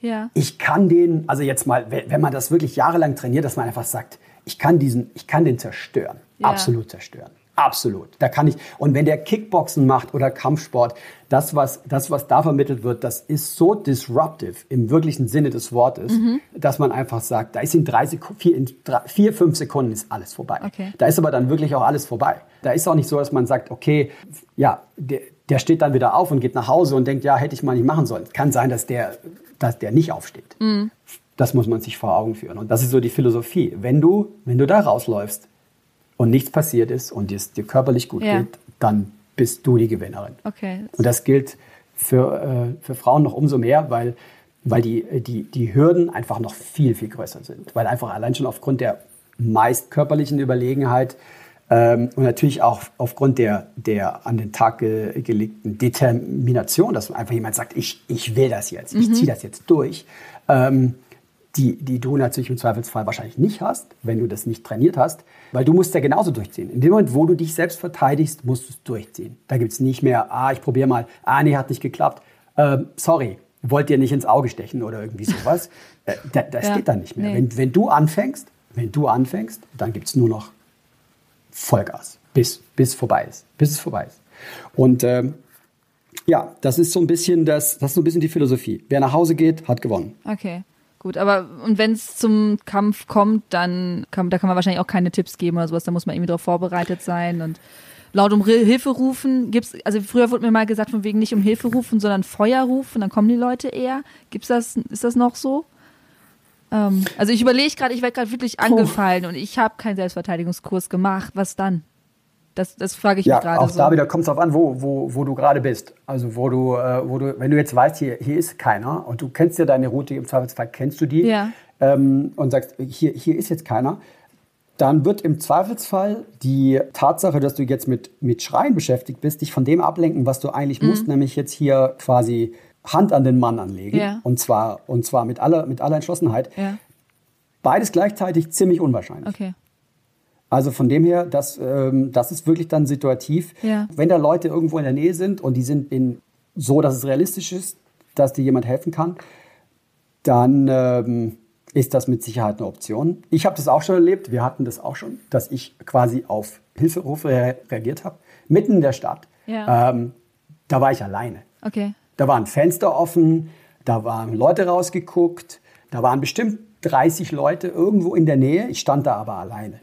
Ja. ich kann den, also jetzt mal, wenn man das wirklich jahrelang trainiert, dass man einfach sagt, ich kann diesen, ich kann den zerstören. Ja. Absolut zerstören. Absolut. Da kann ich, und wenn der Kickboxen macht oder Kampfsport, das was, das, was da vermittelt wird, das ist so disruptive im wirklichen Sinne des Wortes, Mhm. dass man einfach sagt, da ist in drei Sekunden, vier, in drei, vier, fünf Sekunden ist alles vorbei. Okay. Da ist aber dann wirklich auch alles vorbei. Da ist auch nicht so, dass man sagt, okay, ja, der, der steht dann wieder auf und geht nach Hause und denkt, ja, hätte ich mal nicht machen sollen. Kann sein, dass der, dass der nicht aufsteht. Das muss man sich vor Augen führen. Und das ist so die Philosophie. Wenn du, wenn du da rausläufst und nichts passiert ist und es dir körperlich gut Ja. geht, dann bist du die Gewinnerin. Okay. Und das gilt für, äh, für Frauen noch umso mehr, weil, weil die, die, die Hürden einfach noch viel, viel größer sind. Weil einfach allein schon aufgrund der meist körperlichen Überlegenheit ähm, und natürlich auch aufgrund der, der an den Tag ge gelegten Determination, dass einfach jemand sagt, ich, ich will das jetzt, ich ziehe das jetzt durch, ähm, die, die du natürlich im Zweifelsfall wahrscheinlich nicht hast, wenn du das nicht trainiert hast, weil du musst ja genauso durchziehen. In dem Moment, wo du dich selbst verteidigst, musst du es durchziehen. Da gibt es nicht mehr, ah, ich probiere mal, ah, nee, hat nicht geklappt, ähm, sorry, wollt ihr nicht ins Auge stechen oder irgendwie sowas. äh, da, das Ja, geht dann nicht mehr. nee. Wenn, wenn du anfängst, wenn du anfängst, dann gibt es nur noch Vollgas, bis, bis vorbei ist, bis es vorbei ist. Und ähm, ja, das ist so ein bisschen das, das ist so ein bisschen die Philosophie. Wer nach Hause geht, hat gewonnen. Okay. Gut, aber und wenn es zum Kampf kommt, dann kann, da kann man wahrscheinlich auch keine Tipps geben oder sowas. Da muss man irgendwie darauf vorbereitet sein und laut um Hilfe rufen. Gibt's, also früher wurde mir mal gesagt, von wegen nicht um Hilfe rufen, sondern Feuer rufen, dann kommen die Leute eher. Gibt's das, ist das noch so? Ähm, also ich überlege gerade, ich werde gerade wirklich angefallen und ich habe keinen Selbstverteidigungskurs gemacht. Was dann? Das, das frage ich Ja, mich gerade auch so. da wieder kommt es darauf an, wo, wo, wo du gerade bist. Also wo du, äh, wo du, wenn du jetzt weißt, hier, hier ist keiner und du kennst ja deine Route, im Zweifelsfall kennst du die Ja. ähm, und sagst, hier, hier ist jetzt keiner, dann wird im Zweifelsfall die Tatsache, dass du jetzt mit, mit Schreien beschäftigt bist, dich von dem ablenken, was du eigentlich musst, nämlich jetzt hier quasi Hand an den Mann anlegen. Ja. Und zwar, und zwar mit aller, mit aller Entschlossenheit. ja, Beides gleichzeitig ziemlich unwahrscheinlich. okay. Also von dem her, das, ähm, das ist wirklich dann situativ. Ja. Wenn da Leute irgendwo in der Nähe sind und die sind in, so, dass es realistisch ist, dass dir jemand helfen kann, dann ähm, ist das mit Sicherheit eine Option. Ich habe das auch schon erlebt, wir hatten das auch schon, dass ich quasi auf Hilferufe re reagiert habe, mitten in der Stadt. Ja. Ähm, da war ich alleine. Okay. Da war ein Fenster offen, da waren Leute rausgeguckt, da waren bestimmt 30 Leute irgendwo in der Nähe. Ich stand da aber alleine.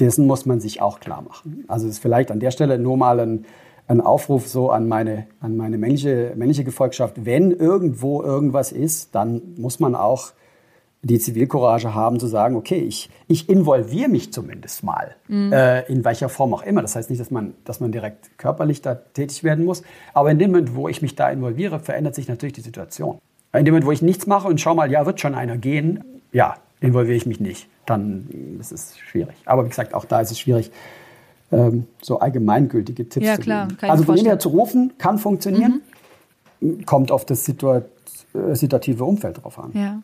Dessen muss man sich auch klar machen. Also es ist vielleicht an der Stelle nur mal ein, ein Aufruf so an meine, an meine männliche, männliche Gefolgschaft. Wenn irgendwo irgendwas ist, dann muss man auch die Zivilcourage haben, zu sagen, okay, ich, ich involviere mich zumindest mal, mhm. äh, in welcher Form auch immer. Das heißt nicht, dass man, dass man direkt körperlich da tätig werden muss, aber in dem Moment, wo ich mich da involviere, verändert sich natürlich die Situation. In dem Moment, wo ich nichts mache und schau mal, ja, wird schon einer gehen, ja, involviere ich mich nicht. Dann ist es schwierig. Aber wie gesagt, auch da ist es schwierig, ähm, so allgemeingültige Tipps ja, zu klar, geben. Also von her zu rufen, kann funktionieren, mhm. kommt auf das Situa äh, situative Umfeld drauf an. Ja.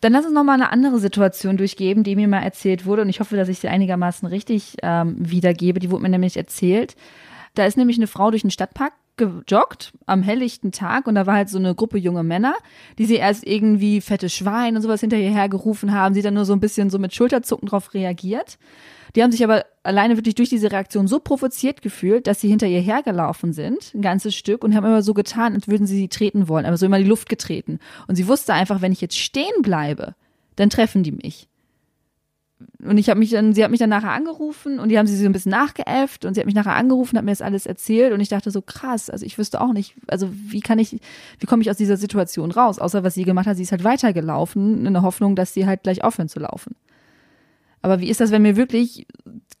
Dann lass uns noch mal eine andere Situation durchgeben, die mir mal erzählt wurde. Und ich hoffe, dass ich sie einigermaßen richtig ähm, wiedergebe. Die wurde mir nämlich erzählt. Da ist nämlich eine Frau durch den Stadtpark gejoggt am helllichten Tag und da war halt so eine Gruppe junge Männer, die sie erst irgendwie fette Schwein und sowas hinter ihr hergerufen haben, sie dann nur so ein bisschen so mit Schulterzucken drauf reagiert. Die haben sich aber alleine wirklich durch diese Reaktion so provoziert gefühlt, dass sie hinter ihr hergelaufen sind, ein ganzes Stück, und haben immer so getan, als würden sie sie treten wollen, aber so immer die Luft getreten. Und sie wusste einfach, wenn ich jetzt stehen bleibe, dann treffen die mich. Und ich habe mich dann, sie hat mich dann nachher angerufen und die haben sie so ein bisschen nachgeäfft und sie hat mich nachher angerufen, hat mir das alles erzählt und ich dachte so krass, also ich wüsste auch nicht, also wie kann ich, wie komme ich aus dieser Situation raus? Außer was sie gemacht hat, sie ist halt weitergelaufen in der Hoffnung, dass sie halt gleich aufhören zu laufen. Aber wie ist das, wenn mir wirklich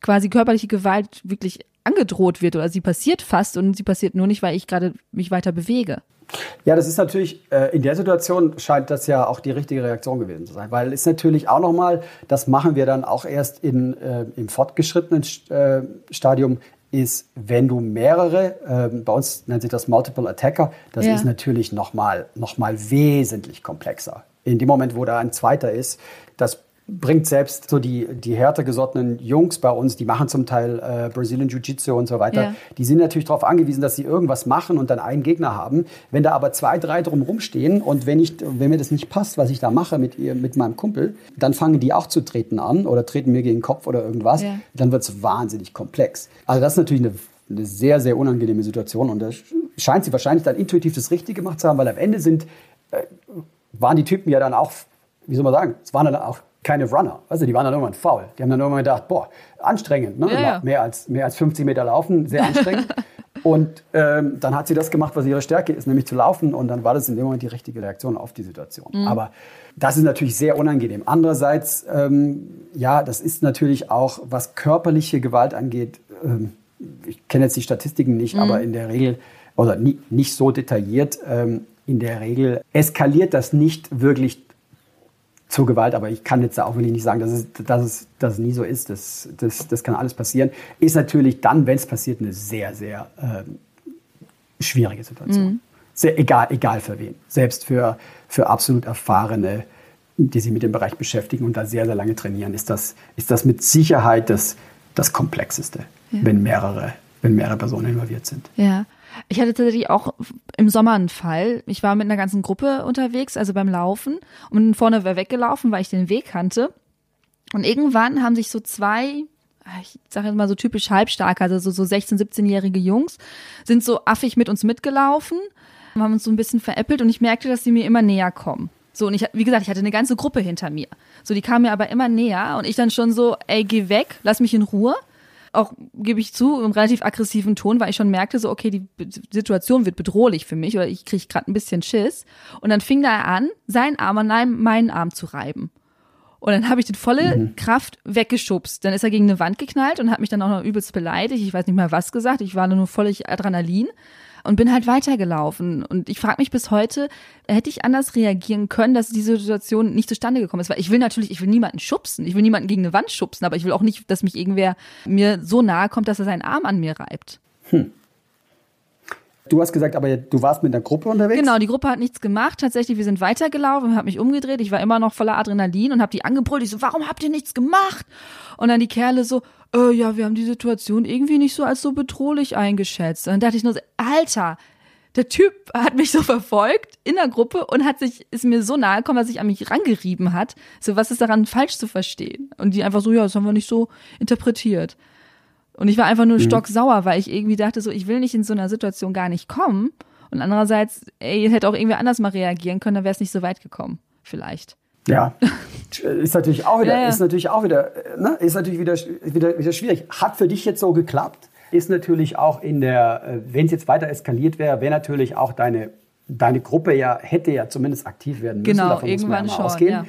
quasi körperliche Gewalt wirklich angedroht wird oder sie passiert fast und sie passiert nur nicht, weil ich gerade mich weiter bewege? Ja, das ist natürlich, äh, in der Situation scheint das ja auch die richtige Reaktion gewesen zu sein, weil es natürlich auch nochmal, das machen wir dann auch erst in, äh, im fortgeschrittenen äh, Stadium, ist, wenn du mehrere, äh, bei uns nennt sich das Multiple Attacker, das ja. ist natürlich nochmal noch mal wesentlich komplexer. In dem Moment, wo da ein zweiter ist, das bringt selbst so die, die härter gesottenen Jungs bei uns, die machen zum Teil äh, Brazilian Jiu-Jitsu und so weiter, ja. die sind natürlich darauf angewiesen, dass sie irgendwas machen und dann einen Gegner haben. Wenn da aber zwei, drei drumherum stehen und wenn, ich, wenn mir das nicht passt, was ich da mache mit, ihr, mit meinem Kumpel, dann fangen die auch zu treten an oder treten mir gegen den Kopf oder irgendwas, ja. dann wird es wahnsinnig komplex. Also das ist natürlich eine, eine sehr, sehr unangenehme Situation und da scheint sie wahrscheinlich dann intuitiv das Richtige gemacht zu haben, weil am Ende sind, äh, waren die Typen ja dann auch, wie soll man sagen, es waren dann auch keine Runner. Also die waren dann irgendwann faul. Die haben dann irgendwann gedacht, boah, anstrengend. Ne? Ja, ja. Mehr, als, mehr als 50 Meter laufen, sehr anstrengend. und ähm, dann hat sie das gemacht, was ihre Stärke ist, nämlich zu laufen. Und dann war das in dem Moment die richtige Reaktion auf die Situation. Mhm. Aber das ist natürlich sehr unangenehm. Andererseits, ähm, ja, das ist natürlich auch, was körperliche Gewalt angeht, ähm, ich kenne jetzt die Statistiken nicht, mhm. aber in der Regel, oder nie, nicht so detailliert, ähm, in der Regel eskaliert das nicht wirklich zur Gewalt, aber ich kann jetzt auch wirklich nicht sagen, dass es, dass es, dass es nie so ist. Das, das, das kann alles passieren. Ist natürlich dann, wenn es passiert, eine sehr, sehr ähm, schwierige Situation. Mhm. Sehr, egal, egal für wen. Selbst für, für absolut Erfahrene, die sich mit dem Bereich beschäftigen und da sehr, sehr lange trainieren, ist das, ist das mit Sicherheit das, das Komplexeste, ja. wenn, mehrere, wenn mehrere Personen involviert sind. Ja. Ich hatte tatsächlich auch im Sommer einen Fall. Ich war mit einer ganzen Gruppe unterwegs, also beim Laufen und vorne war weggelaufen, weil ich den Weg kannte. Und irgendwann haben sich so zwei, ich sage jetzt mal so typisch halbstark, also so, so 16-, 17-jährige Jungs, sind so affig mit uns mitgelaufen, haben uns so ein bisschen veräppelt und ich merkte, dass sie mir immer näher kommen. So, und ich, wie gesagt, ich hatte eine ganze Gruppe hinter mir. So, die kamen mir aber immer näher und ich dann schon so, ey, geh weg, lass mich in Ruhe auch, gebe ich zu, im relativ aggressiven Ton, weil ich schon merkte, so, okay, die Situation wird bedrohlich für mich oder ich kriege gerade ein bisschen Schiss. Und dann fing da an, seinen Arm an meinen Arm zu reiben. Und dann habe ich den volle mhm. Kraft weggeschubst. Dann ist er gegen eine Wand geknallt und hat mich dann auch noch übelst beleidigt. Ich weiß nicht mehr was gesagt. Ich war nur völlig Adrenalin und bin halt weitergelaufen. Und ich frage mich bis heute, hätte ich anders reagieren können, dass diese Situation nicht zustande gekommen ist? Weil ich will natürlich, ich will niemanden schubsen, ich will niemanden gegen eine Wand schubsen, aber ich will auch nicht, dass mich irgendwer mir so nahe kommt, dass er seinen Arm an mir reibt. Hm. Du hast gesagt, aber du warst mit einer Gruppe unterwegs? Genau, die Gruppe hat nichts gemacht. Tatsächlich, wir sind weitergelaufen, habe mich umgedreht. Ich war immer noch voller Adrenalin und habe die angebrüllt. Ich so, warum habt ihr nichts gemacht? Und dann die Kerle so, äh, ja, wir haben die Situation irgendwie nicht so als so bedrohlich eingeschätzt. Und dann dachte ich nur so, Alter, der Typ hat mich so verfolgt in der Gruppe und hat sich, ist mir so nahe gekommen, dass sich an mich rangerieben hat. So, was ist daran falsch zu verstehen? Und die einfach so, ja, das haben wir nicht so interpretiert. Und ich war einfach nur mhm. stocksauer, weil ich irgendwie dachte so, ich will nicht in so einer Situation gar nicht kommen. Und andererseits, ey, hätte auch irgendwie anders mal reagieren können, dann wäre es nicht so weit gekommen. Vielleicht. Ja, ist natürlich auch wieder, ja, ja. ist natürlich auch wieder, ne, ist natürlich wieder, wieder, wieder schwierig. Hat für dich jetzt so geklappt? Ist natürlich auch in der, äh, wenn es jetzt weiter eskaliert wäre, wäre natürlich auch deine deine Gruppe ja hätte ja zumindest aktiv werden müssen. Genau, Davon irgendwann muss man ja schon, ausgehen. ja.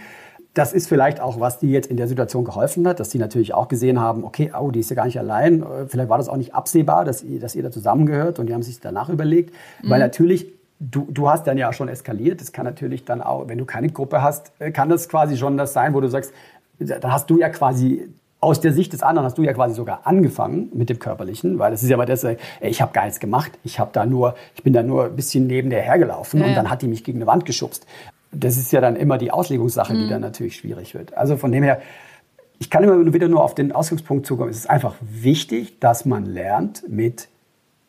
Das ist vielleicht auch, was die jetzt in der Situation geholfen hat, dass die natürlich auch gesehen haben, okay, oh, die ist ja gar nicht allein. Äh, Vielleicht war das auch nicht absehbar, dass ihr, dass ihr da zusammengehört und die haben sich danach überlegt. Mhm. Weil natürlich, du, du hast dann ja schon eskaliert. Das kann natürlich dann auch, wenn du keine Gruppe hast, äh, kann das quasi schon das sein, wo du sagst, da hast du ja quasi aus der Sicht des anderen hast du ja quasi sogar angefangen mit dem Körperlichen, weil es ist ja mal das, ey, ich habe gar nichts gemacht, ich habe da nur, ich bin da nur ein bisschen neben der hergelaufen Ja, und dann hat die mich gegen eine Wand geschubst. Das ist ja dann immer die Auslegungssache, Mhm. die dann natürlich schwierig wird. Also von dem her, ich kann immer wieder nur auf den Ausgangspunkt zukommen. Es ist einfach wichtig, dass man lernt, mit,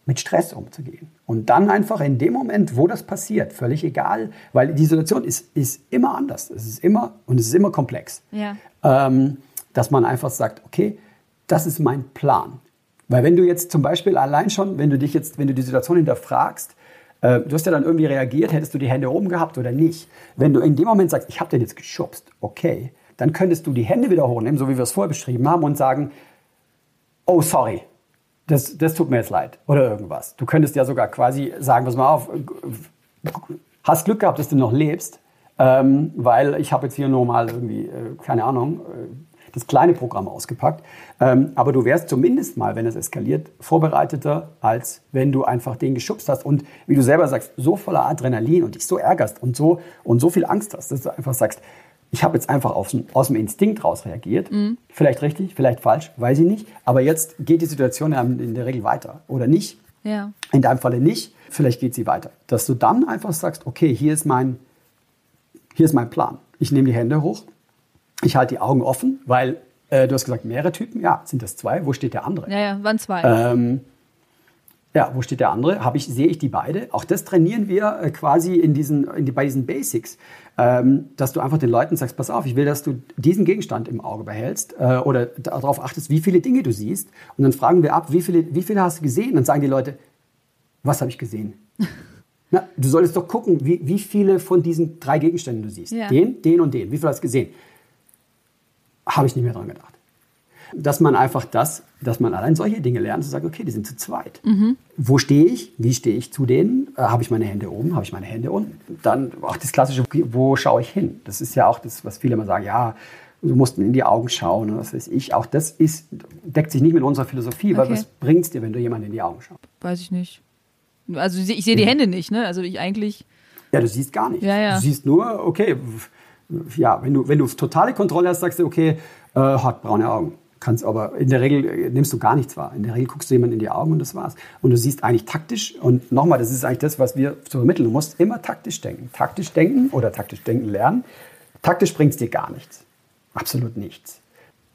mit Stress umzugehen. Und dann einfach in dem Moment, wo das passiert, völlig egal, weil die Situation ist, ist immer anders. Es ist immer, und es ist immer komplex Ja. ähm, dass man einfach sagt, okay, das ist mein Plan. Weil wenn du jetzt zum Beispiel allein schon, wenn du dich jetzt, wenn du die Situation hinterfragst, äh, du hast ja dann irgendwie reagiert, hättest du die Hände oben gehabt oder nicht. Wenn du in dem Moment sagst, ich habe den jetzt geschubst, okay, dann könntest du die Hände wieder hochnehmen, so wie wir es vorher beschrieben haben, und sagen, oh sorry, das, das tut mir jetzt leid oder irgendwas. Du könntest ja sogar quasi sagen, pass mal auf, hast Glück gehabt, dass du noch lebst, ähm, weil ich habe jetzt hier nur mal irgendwie, äh, keine Ahnung, äh, das kleine Programm ausgepackt. Ähm, aber du wärst zumindest mal, wenn es eskaliert, vorbereiteter, als wenn du einfach den geschubst hast und, wie du selber sagst, so voller Adrenalin und dich so ärgerst und so, und so viel Angst hast, dass du einfach sagst, ich habe jetzt einfach aus, dem- aus dem Instinkt raus reagiert. Vielleicht richtig, vielleicht falsch, weiß ich nicht. Aber jetzt geht die Situation in der Regel weiter. Oder nicht? Ja. In deinem Falle nicht, vielleicht geht sie weiter. Dass du dann einfach sagst, okay, hier ist mein, hier ist mein Plan. Ich nehme die Hände hoch, ich halte die Augen offen, weil äh, du hast gesagt, mehrere Typen, ja, sind das zwei? Wo steht der andere? Ja, ja, waren zwei. Ähm, ja, wo steht der andere? Habe ich, sehe ich die beide? Auch das trainieren wir äh, quasi in diesen, in die, bei diesen Basics, ähm, dass du einfach den Leuten sagst, pass auf, ich will, dass du diesen Gegenstand im Auge behältst äh, oder darauf achtest, wie viele Dinge du siehst. Und dann fragen wir ab, wie viele, wie viele hast du gesehen? Dann sagen die Leute, was habe ich gesehen? Na, du solltest doch gucken, wie, wie viele von diesen drei Gegenständen du siehst. Ja. Den, den und den. Wie viel hast du gesehen? Habe ich nicht mehr dran gedacht. Dass man einfach das, dass man allein solche Dinge lernt, zu sagen, okay, die sind zu zweit. Wo stehe ich? Wie stehe ich zu denen? Äh, habe ich meine Hände oben? Habe ich meine Hände unten? Dann auch das klassische, wo schaue ich hin? Das ist ja auch das, was viele immer sagen, ja, du musst in die Augen schauen und was weiß ich. Auch das ist, deckt sich nicht mit unserer Philosophie, weil Okay. was bringt es dir, wenn du jemanden in die Augen schaust? Weiß ich nicht. Also ich seh- ich sehe die Hände nicht, ne? Also ich eigentlich. Ja, du siehst gar nichts. Ja, ja. Du siehst nur, okay, ja, wenn du, wenn du totale Kontrolle hast, sagst du, okay, äh, hat braune Augen. Kannst, aber in der Regel äh, nimmst du gar nichts wahr. In der Regel guckst du jemanden in die Augen und das war's. Und du siehst eigentlich taktisch, und nochmal, das ist eigentlich das, was wir zu vermitteln. Du musst immer taktisch denken. Taktisch denken oder taktisch denken lernen. Taktisch bringt es dir gar nichts. Absolut nichts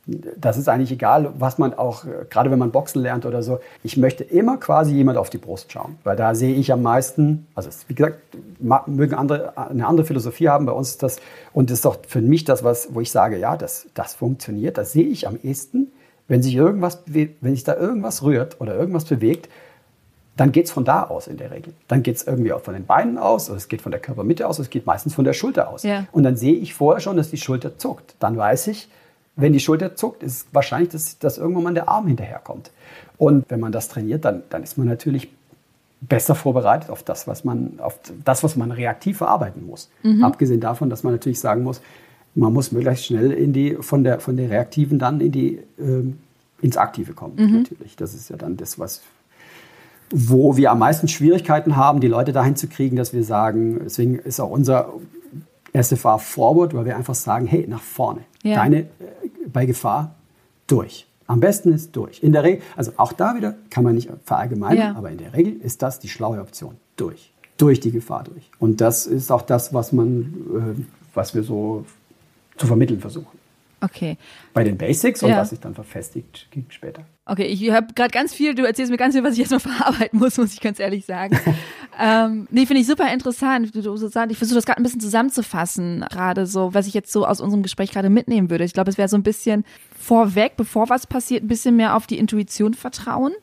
das ist eigentlich egal, was man auch, äh, gerade wenn man Boxen lernt oder so, ich möchte immer quasi jemand auf die Brust schauen, weil da sehe ich am meisten, also es, wie gesagt, mögen andere eine andere Philosophie haben, bei uns ist das, und das ist doch für mich das, was, wo ich sage, ja, das, das funktioniert, das sehe ich am ehesten, wenn sich irgendwas, wenn sich da irgendwas rührt oder irgendwas bewegt, dann geht es von da aus in der Regel. Dann geht es irgendwie auch von den Beinen aus, oder es geht von der Körpermitte aus, es geht meistens von der Schulter aus. Ja. Und dann sehe ich vorher schon, dass die Schulter zuckt. Dann weiß ich, wenn die Schulter zuckt, ist es wahrscheinlich, dass, dass irgendwann mal der Arm hinterherkommt. Und wenn man das trainiert, dann, dann ist man natürlich besser vorbereitet auf das, was man, auf das, was man reaktiv verarbeiten muss. Abgesehen davon, dass man natürlich sagen muss, man muss möglichst schnell in die, von, der, von der Reaktiven dann in die, ähm, ins Aktive kommen. Natürlich. Das ist ja dann das, was wo wir am meisten Schwierigkeiten haben, die Leute dahin zu kriegen, dass wir sagen, deswegen ist auch unser SFA Forward, weil wir einfach sagen, hey, nach vorne. Ja. Deine äh, bei Gefahr durch. Am besten ist durch. In der Regel, also auch da wieder kann man nicht verallgemeinern, Ja. aber in der Regel ist das die schlaue Option. Durch. Durch die Gefahr durch. Und das ist auch das, was man, äh, was wir so zu vermitteln versuchen. Okay. Bei den Basics und Ja. was sich dann verfestigt ging später. Okay, ich habe gerade ganz viel, du erzählst mir ganz viel, was ich jetzt noch verarbeiten muss, muss ich ganz ehrlich sagen. ähm, nee, finde ich super interessant. Ich versuche das gerade ein bisschen zusammenzufassen, gerade so, was ich jetzt so aus unserem Gespräch gerade mitnehmen würde. Ich glaube, es wäre so ein bisschen vorweg, bevor was passiert, ein bisschen mehr auf die Intuition vertrauen.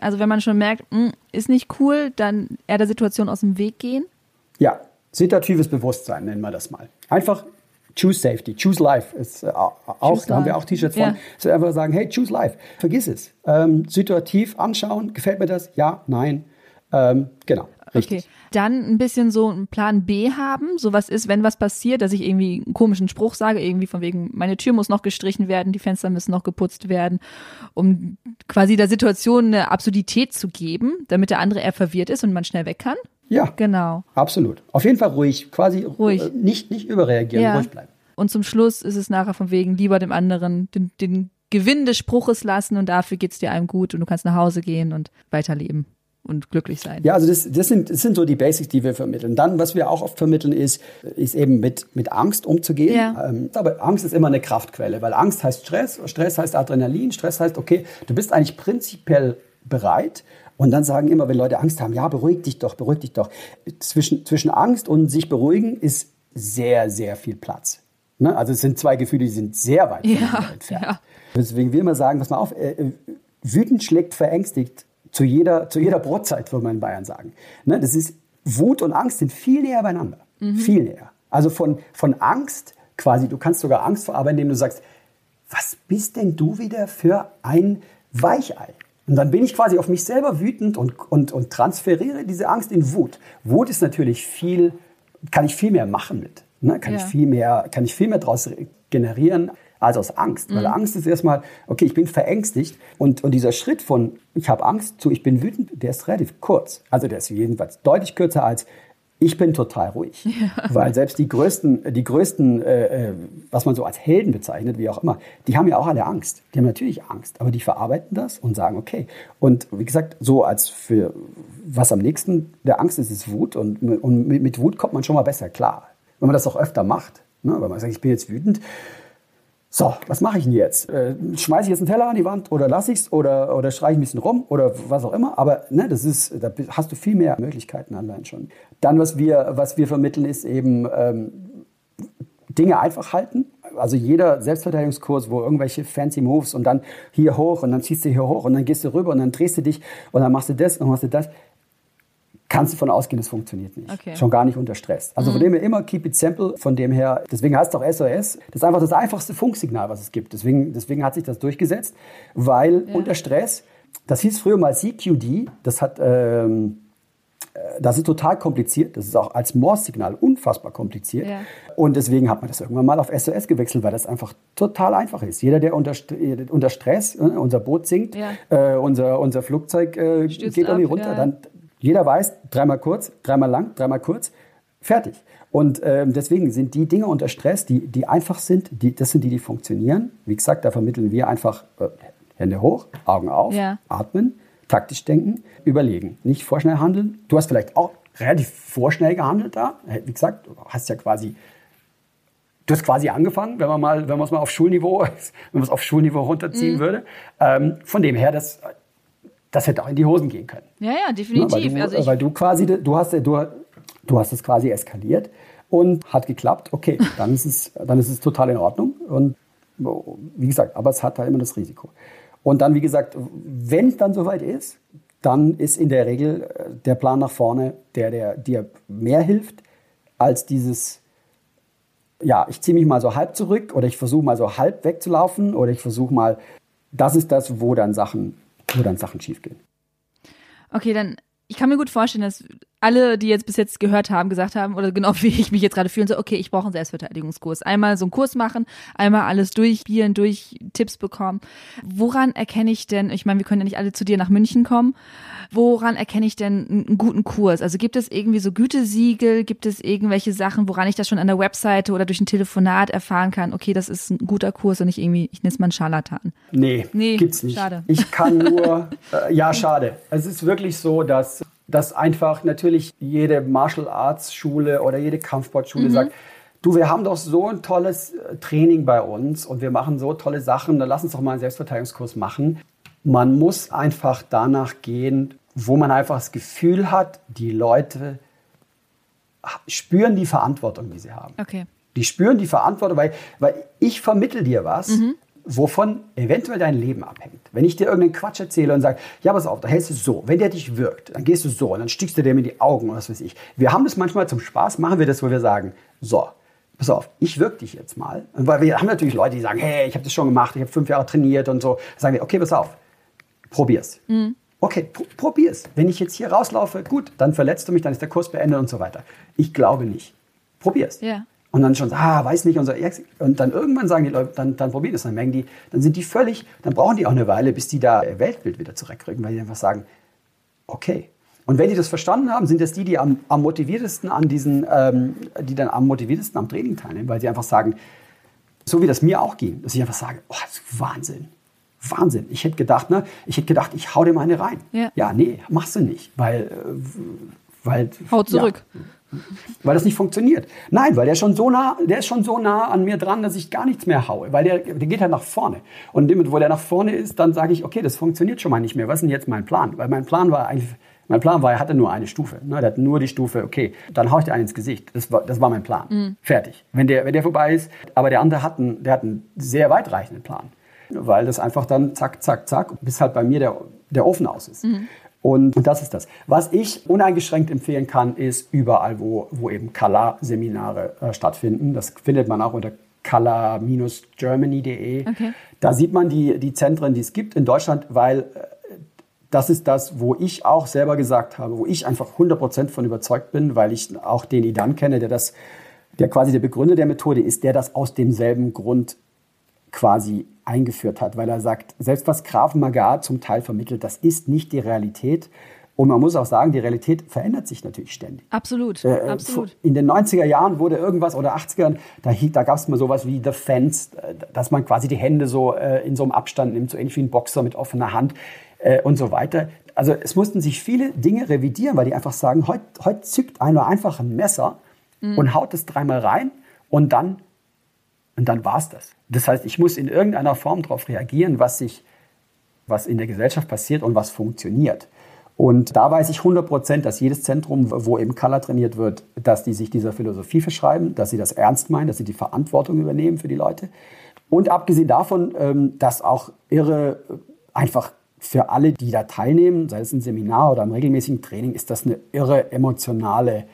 Also wenn man schon merkt, hm, ist nicht cool, dann eher der Situation aus dem Weg gehen. Ja, situatives Bewusstsein nennen wir das mal. Einfach choose safety, choose life. Ist, äh, auch, Choose da haben wir auch T-Shirts von. Ja. So einfach sagen, hey, choose life. Vergiss es. Ähm, situativ anschauen, gefällt mir das? Ja, nein. Ähm, genau. Richtig. Okay. Dann ein bisschen so einen Plan B haben. So was ist, wenn was passiert, dass ich irgendwie einen komischen Spruch sage, irgendwie von wegen, meine Tür muss noch gestrichen werden, die Fenster müssen noch geputzt werden, um quasi der Situation eine Absurdität zu geben, damit der andere eher verwirrt ist und man schnell weg kann. Ja, Genau. absolut. Auf jeden Fall ruhig, quasi Ruhig. äh, nicht, nicht überreagieren, Ja. ruhig bleiben. Und zum Schluss ist es nachher von wegen lieber dem anderen den, den Gewinn des Spruches lassen und dafür geht's dir einem gut und du kannst nach Hause gehen und weiterleben und glücklich sein. Ja, also das, das, sind, das sind so die Basics, die wir vermitteln. Dann, was wir auch oft vermitteln, ist, ist eben mit, mit Angst umzugehen. Ja. Ähm, aber Angst ist immer eine Kraftquelle, weil Angst heißt Stress, Stress heißt Adrenalin, Stress heißt, okay, du bist eigentlich prinzipiell bereit. Und dann sagen immer, wenn Leute Angst haben, ja, beruhig dich doch, beruhig dich doch. Zwischen, zwischen Angst und sich beruhigen ist sehr, sehr viel Platz. Ne? Also es sind zwei Gefühle, die sind sehr weit Ja, voneinander entfernt. ja. Deswegen wir immer sagen, pass mal auf, äh, äh, wütend schlägt verängstigt zu jeder, zu jeder Brotzeit, würde man in Bayern sagen. Ne, das ist, Wut und Angst sind viel näher beieinander. Viel näher. Also von, von Angst quasi, du kannst sogar Angst verarbeiten, indem du sagst, was bist denn du wieder für ein Weichei? Und dann bin ich quasi auf mich selber wütend und, und, und transferiere diese Angst in Wut. Wut ist natürlich viel, kann ich viel mehr machen mit. Ne? Kann, Ja. ich viel mehr, kann ich viel mehr daraus generieren als aus Angst. Weil Angst ist erstmal, okay, ich bin verängstigt. Und, und dieser Schritt von ich habe Angst zu ich bin wütend, der ist relativ kurz. Also der ist jedenfalls deutlich kürzer als ich bin total ruhig. Weil selbst die größten, die größten äh, äh, was man so als Helden bezeichnet, wie auch immer, die haben ja auch alle Angst. Die haben natürlich Angst, aber die verarbeiten das und sagen, okay. Und wie gesagt, so als für was am nächsten der Angst ist, ist Wut. Und, und mit, mit Wut kommt man schon mal besser klar. Wenn man das auch öfter macht. Ne? Wenn man sagt, ich bin jetzt wütend, so, was mache ich denn jetzt? Äh, Schmeiße ich jetzt einen Teller an die Wand oder lasse ich es oder, oder schreie ich ein bisschen rum oder was auch immer. Aber ne, das ist, da hast du viel mehr Möglichkeiten allein schon. Dann, was wir, was wir vermitteln, ist eben ähm, Dinge einfach halten. Also jeder Selbstverteidigungskurs, wo irgendwelche fancy Moves und dann hier hoch und dann ziehst du hier hoch und dann gehst du rüber und dann drehst du dich und dann machst du das und machst du das. Kannst du davon ausgehen, das funktioniert nicht. Okay. Schon gar nicht unter Stress. Also von dem her immer keep it simple. Von dem her, deswegen heißt es auch SOS. Das ist einfach das einfachste Funksignal, was es gibt. Deswegen, deswegen hat sich das durchgesetzt, weil unter Stress, das hieß früher mal CQD, das hat, ähm, äh, das ist total kompliziert. Das ist auch als Morse-Signal unfassbar kompliziert. Ja. Und deswegen hat man das irgendwann mal auf SOS gewechselt, weil das einfach total einfach ist. Jeder, der unter, St- unter Stress, äh, unser Boot sinkt, Ja. äh, unser, unser Flugzeug äh, geht irgendwie runter, ja. dann jeder weiß, dreimal kurz, dreimal lang, dreimal kurz, fertig. Und ähm, deswegen sind die Dinge unter Stress, die, die einfach sind, die, das sind die, die funktionieren. Wie gesagt, da vermitteln wir einfach äh, Hände hoch, Augen auf, Ja. atmen, taktisch denken, überlegen, nicht vorschnell handeln. Du hast vielleicht auch relativ vorschnell gehandelt da. Äh, Wie gesagt, du hast ja quasi Du hast quasi angefangen, wenn man mal, wenn man es mal auf Schulniveau, wenn man es auf Schulniveau runterziehen würde. Ähm, von dem her, das, das hätte auch in die Hosen gehen können. Ja, ja, Ne, definitiv. weil, du, also weil du quasi, du hast, du, du hast es quasi eskaliert und hat geklappt. Okay, dann ist es, dann ist es total in Ordnung. Und wie gesagt, aber es hat halt immer das Risiko. Und dann, wie gesagt, wenn es dann soweit ist, dann ist in der Regel äh, der Plan nach vorne, der, der dir mehr hilft als dieses, ja, ich ziehe mich mal so halb zurück oder ich versuche mal so halb wegzulaufen oder ich versuche mal, das ist das, wo dann Sachen, wo dann Sachen schiefgehen. okay, dann, ich kann mir gut vorstellen, dass alle, die jetzt bis jetzt gehört haben, gesagt haben, oder genau wie ich mich jetzt gerade fühle, so, okay, ich brauche einen Selbstverteidigungskurs. Einmal so einen Kurs machen, einmal alles durchspielen, durch Tipps bekommen. Woran erkenne ich denn, ich meine, wir können ja nicht alle zu dir nach München kommen, woran erkenne ich denn einen guten Kurs? Also gibt es irgendwie so Gütesiegel, gibt es irgendwelche Sachen, woran ich das schon an der Webseite oder durch ein Telefonat erfahren kann, okay, das ist ein guter Kurs und nicht irgendwie, ich nenne es mal einen Scharlatan. Nee, Nee, gibt's nicht. schade. Ich kann nur, äh, ja, schade. Es ist wirklich so, dass, dass einfach natürlich jede Martial Arts Schule oder jede Kampfsportschule Mhm. sagt, du, wir haben doch so ein tolles äh, Training bei uns und wir machen so tolle Sachen, dann lass uns doch mal einen Selbstverteidigungskurs machen. Man muss einfach danach gehen, wo man einfach das Gefühl hat, die Leute spüren die Verantwortung, die sie haben. Okay. Die spüren die Verantwortung, weil, weil ich vermittel dir was, Mhm. Wovon eventuell dein Leben abhängt. Wenn ich dir irgendeinen Quatsch erzähle und sage, ja, pass auf, da hältst du so. Wenn der dich wirkt, dann gehst du so und dann stichst du dem in die Augen und was weiß ich. Wir haben das manchmal zum Spaß, machen wir das, wo wir sagen, so, pass auf, ich wirke dich jetzt mal. Und weil wir haben natürlich Leute, die sagen, hey, ich habe das schon gemacht, ich habe fünf Jahre trainiert und so. Dann sagen wir, okay, pass auf, probier's. Okay, pr probier's. Wenn ich jetzt hier rauslaufe, gut, dann verletzt du mich, dann ist der Kurs beendet und so weiter. Ich glaube nicht. Probier's. Ja. Und dann schon, ah, weiß nicht, und, so, und dann irgendwann sagen die Leute, dann, dann probieren es, dann merken die, dann sind die völlig, dann brauchen die auch eine Weile, bis die da ihr Weltbild wieder zurückkriegen, weil die einfach sagen, okay. Und wenn die das verstanden haben, sind das die, die am, am motiviertesten an diesen, ähm, die dann am motiviertesten am Training teilnehmen, weil sie einfach sagen, so wie das mir auch ging, dass ich einfach sage, oh, das ist Wahnsinn. Wahnsinn. Ich hätte gedacht, ne, ich hätte gedacht, ich hau dem eine rein. Ja. ja, nee, machst du nicht, weil, äh, weil Hau zurück. Ja, weil das nicht funktioniert. Nein, weil der schon so nah, der ist schon so nah an mir dran, dass ich gar nichts mehr haue, weil der, der geht halt nach vorne. Und dem, wo der nach vorne ist, dann sage ich, okay, das funktioniert schon mal nicht mehr. Was ist denn jetzt mein Plan? Weil mein Plan war eigentlich, mein Plan war, er hatte nur eine Stufe. Ne? Der hat nur die Stufe, okay, dann haue ich dir einen ins Gesicht. Das war, das war mein Plan. Mhm. Fertig. Wenn der, wenn der vorbei ist, aber der andere hat einen, der hat einen sehr weitreichenden Plan. Weil das einfach dann zack, zack, zack, bis halt bei mir der, der Ofen aus ist. Und, und das ist das. Was ich uneingeschränkt empfehlen kann, ist überall, wo, wo eben Color-Seminare äh, stattfinden. Das findet man auch unter color-germany.de. Okay. Da sieht man die, die Zentren, die es gibt in Deutschland, weil äh, das ist das, wo ich auch selber gesagt habe, wo ich einfach 100% von überzeugt bin, weil ich auch den Idan kenne, der das, der quasi der Begründer der Methode ist, der das aus demselben Grund quasi eingeführt hat, weil er sagt, selbst was Graf Magar zum Teil vermittelt, das ist nicht die Realität. Und man muss auch sagen, die Realität verändert sich natürlich ständig. Absolut, Äh, absolut. In den 90er Jahren wurde irgendwas oder 80ern, da, da gab es mal sowas wie The Fence, äh, dass man quasi die Hände so äh, in so einem Abstand nimmt, so ähnlich wie ein Boxer mit offener Hand äh, und so weiter. Also es mussten sich viele Dinge revidieren, weil die einfach sagen, heute heut zückt einer einfach ein Messer und haut es dreimal rein und dann, und dann war's das. Das heißt, ich muss in irgendeiner Form darauf reagieren, was sich was in der Gesellschaft passiert und was funktioniert. Und da weiß ich 100 Prozent, dass jedes Zentrum, wo eben Color trainiert wird, dass die sich dieser Philosophie verschreiben, dass sie das ernst meinen, dass sie die Verantwortung übernehmen für die Leute. Und abgesehen davon, ähm, dass auch irre einfach für alle, die da teilnehmen, sei es ein Seminar oder im regelmäßigen Training, ist das eine irre emotionale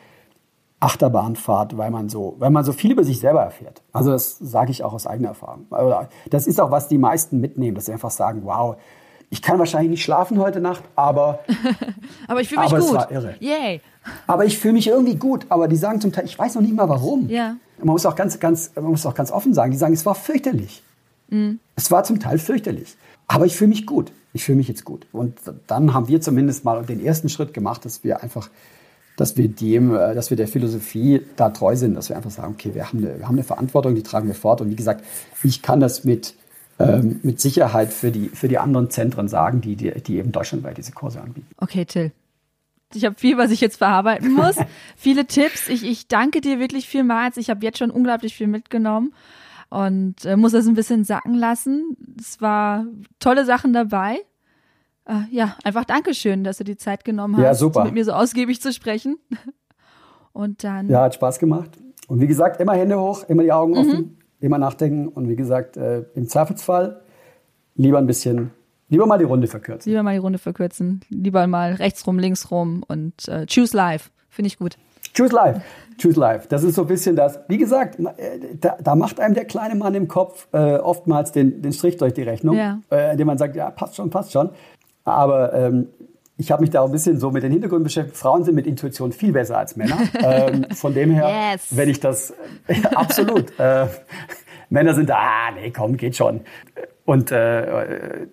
Achterbahnfahrt, weil man so, weil man so viel über sich selber erfährt. Also das sage ich auch aus eigener Erfahrung. Das ist auch, was die meisten mitnehmen, dass sie einfach sagen, wow, ich kann wahrscheinlich nicht schlafen heute Nacht, aber, Aber ich fühle mich aber es gut. war irre. Yay. aber ich fühle mich irgendwie gut. Aber die sagen zum Teil, ich weiß noch nicht mal warum. Ja. Man muss auch ganz, ganz, man muss auch ganz offen sagen, die sagen, es war fürchterlich. Es war zum Teil fürchterlich. Aber ich fühle mich gut. Ich fühle mich jetzt gut. Und dann haben wir zumindest mal den ersten Schritt gemacht, dass wir einfach, dass wir dem, äh, dass wir der Philosophie da treu sind, dass wir einfach sagen, okay, wir haben eine, wir haben eine Verantwortung, die tragen wir fort. Und wie gesagt, ich kann das mit, ähm, mit Sicherheit für die, für die anderen Zentren sagen, die, die, die eben deutschlandweit diese Kurse anbieten. Okay, Till. Ich habe viel, was ich jetzt verarbeiten muss. Viele Tipps. Ich, ich danke dir wirklich vielmals. Ich habe jetzt schon unglaublich viel mitgenommen und äh, muss das ein bisschen sacken lassen. Es war tolle Sachen dabei. Äh, ja, einfach Dankeschön, dass du die Zeit genommen hast, Ja, super. mit mir so ausgiebig zu sprechen. Und dann, Ja, hat Spaß gemacht. Und wie gesagt, immer Hände hoch, immer die Augen offen, immer nachdenken. Und wie gesagt, äh, im Zweifelsfall lieber ein bisschen, lieber mal die Runde verkürzen. lieber mal die Runde verkürzen. Lieber mal rechts rum, links rum und äh, choose live. Finde ich gut. Choose life. Choose life. Das ist so ein bisschen das. Wie gesagt, äh, da, da macht einem der kleine Mann im Kopf äh, oftmals den, den Strich durch die Rechnung, Ja. äh, indem man sagt, ja, passt schon, passt schon. Aber ähm, ich habe mich da auch ein bisschen so mit den Hintergründen beschäftigt. Frauen sind mit Intuition viel besser als Männer. ähm, von dem her, Yes. wenn ich das absolut. äh, Männer sind da, ah, nee, komm, geht schon. Und äh,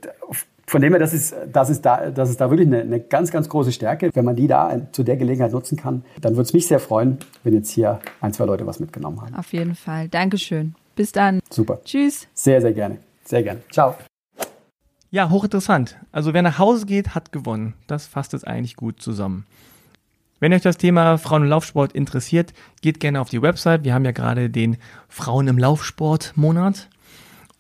von dem her, das ist, das ist, da, das ist da wirklich eine, eine ganz, ganz große Stärke. Wenn man die da zu der Gelegenheit nutzen kann, dann würde es mich sehr freuen, wenn jetzt hier ein, zwei Leute was mitgenommen haben. Auf jeden Fall. Dankeschön. Bis dann. Super. Tschüss. Sehr, sehr gerne. Sehr gerne. Ciao. Ja, hochinteressant. Also wer nach Hause geht, hat gewonnen. Das fasst es eigentlich gut zusammen. Wenn euch das Thema Frauen im Laufsport interessiert, geht gerne auf die Website. Wir haben ja gerade den Frauen im Laufsport Monat.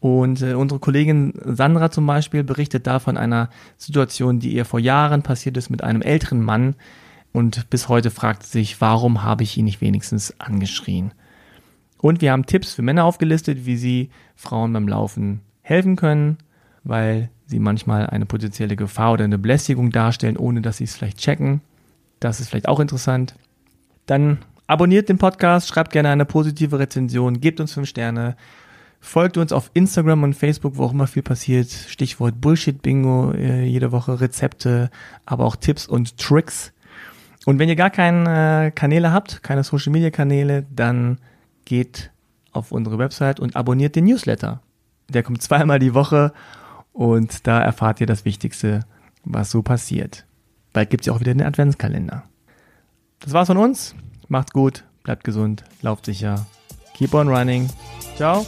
Und äh, unsere Kollegin Sandra zum Beispiel berichtet da von einer Situation, die ihr vor Jahren passiert ist mit einem älteren Mann. Und bis heute fragt sie sich, warum habe ich ihn nicht wenigstens angeschrien? Und wir haben Tipps für Männer aufgelistet, wie sie Frauen beim Laufen helfen können, weil sie manchmal eine potenzielle Gefahr oder eine Belästigung darstellen, ohne dass sie es vielleicht checken. Das ist vielleicht auch interessant. Dann abonniert den Podcast, schreibt gerne eine positive Rezension, gebt uns fünf Sterne, Folgt uns auf Instagram und Facebook, wo auch immer viel passiert. Stichwort Bullshit-Bingo, äh, jede Woche Rezepte, aber auch Tipps und Tricks. Und wenn ihr gar keine äh, Kanäle habt, keine Social-Media-Kanäle, dann geht auf unsere Website und abonniert den Newsletter. Der kommt zweimal die Woche und da erfahrt ihr das Wichtigste, was so passiert. Bald gibt's ja auch wieder den Adventskalender. Das war's von uns. Macht's gut, bleibt gesund, lauft sicher. Keep on running. Ciao.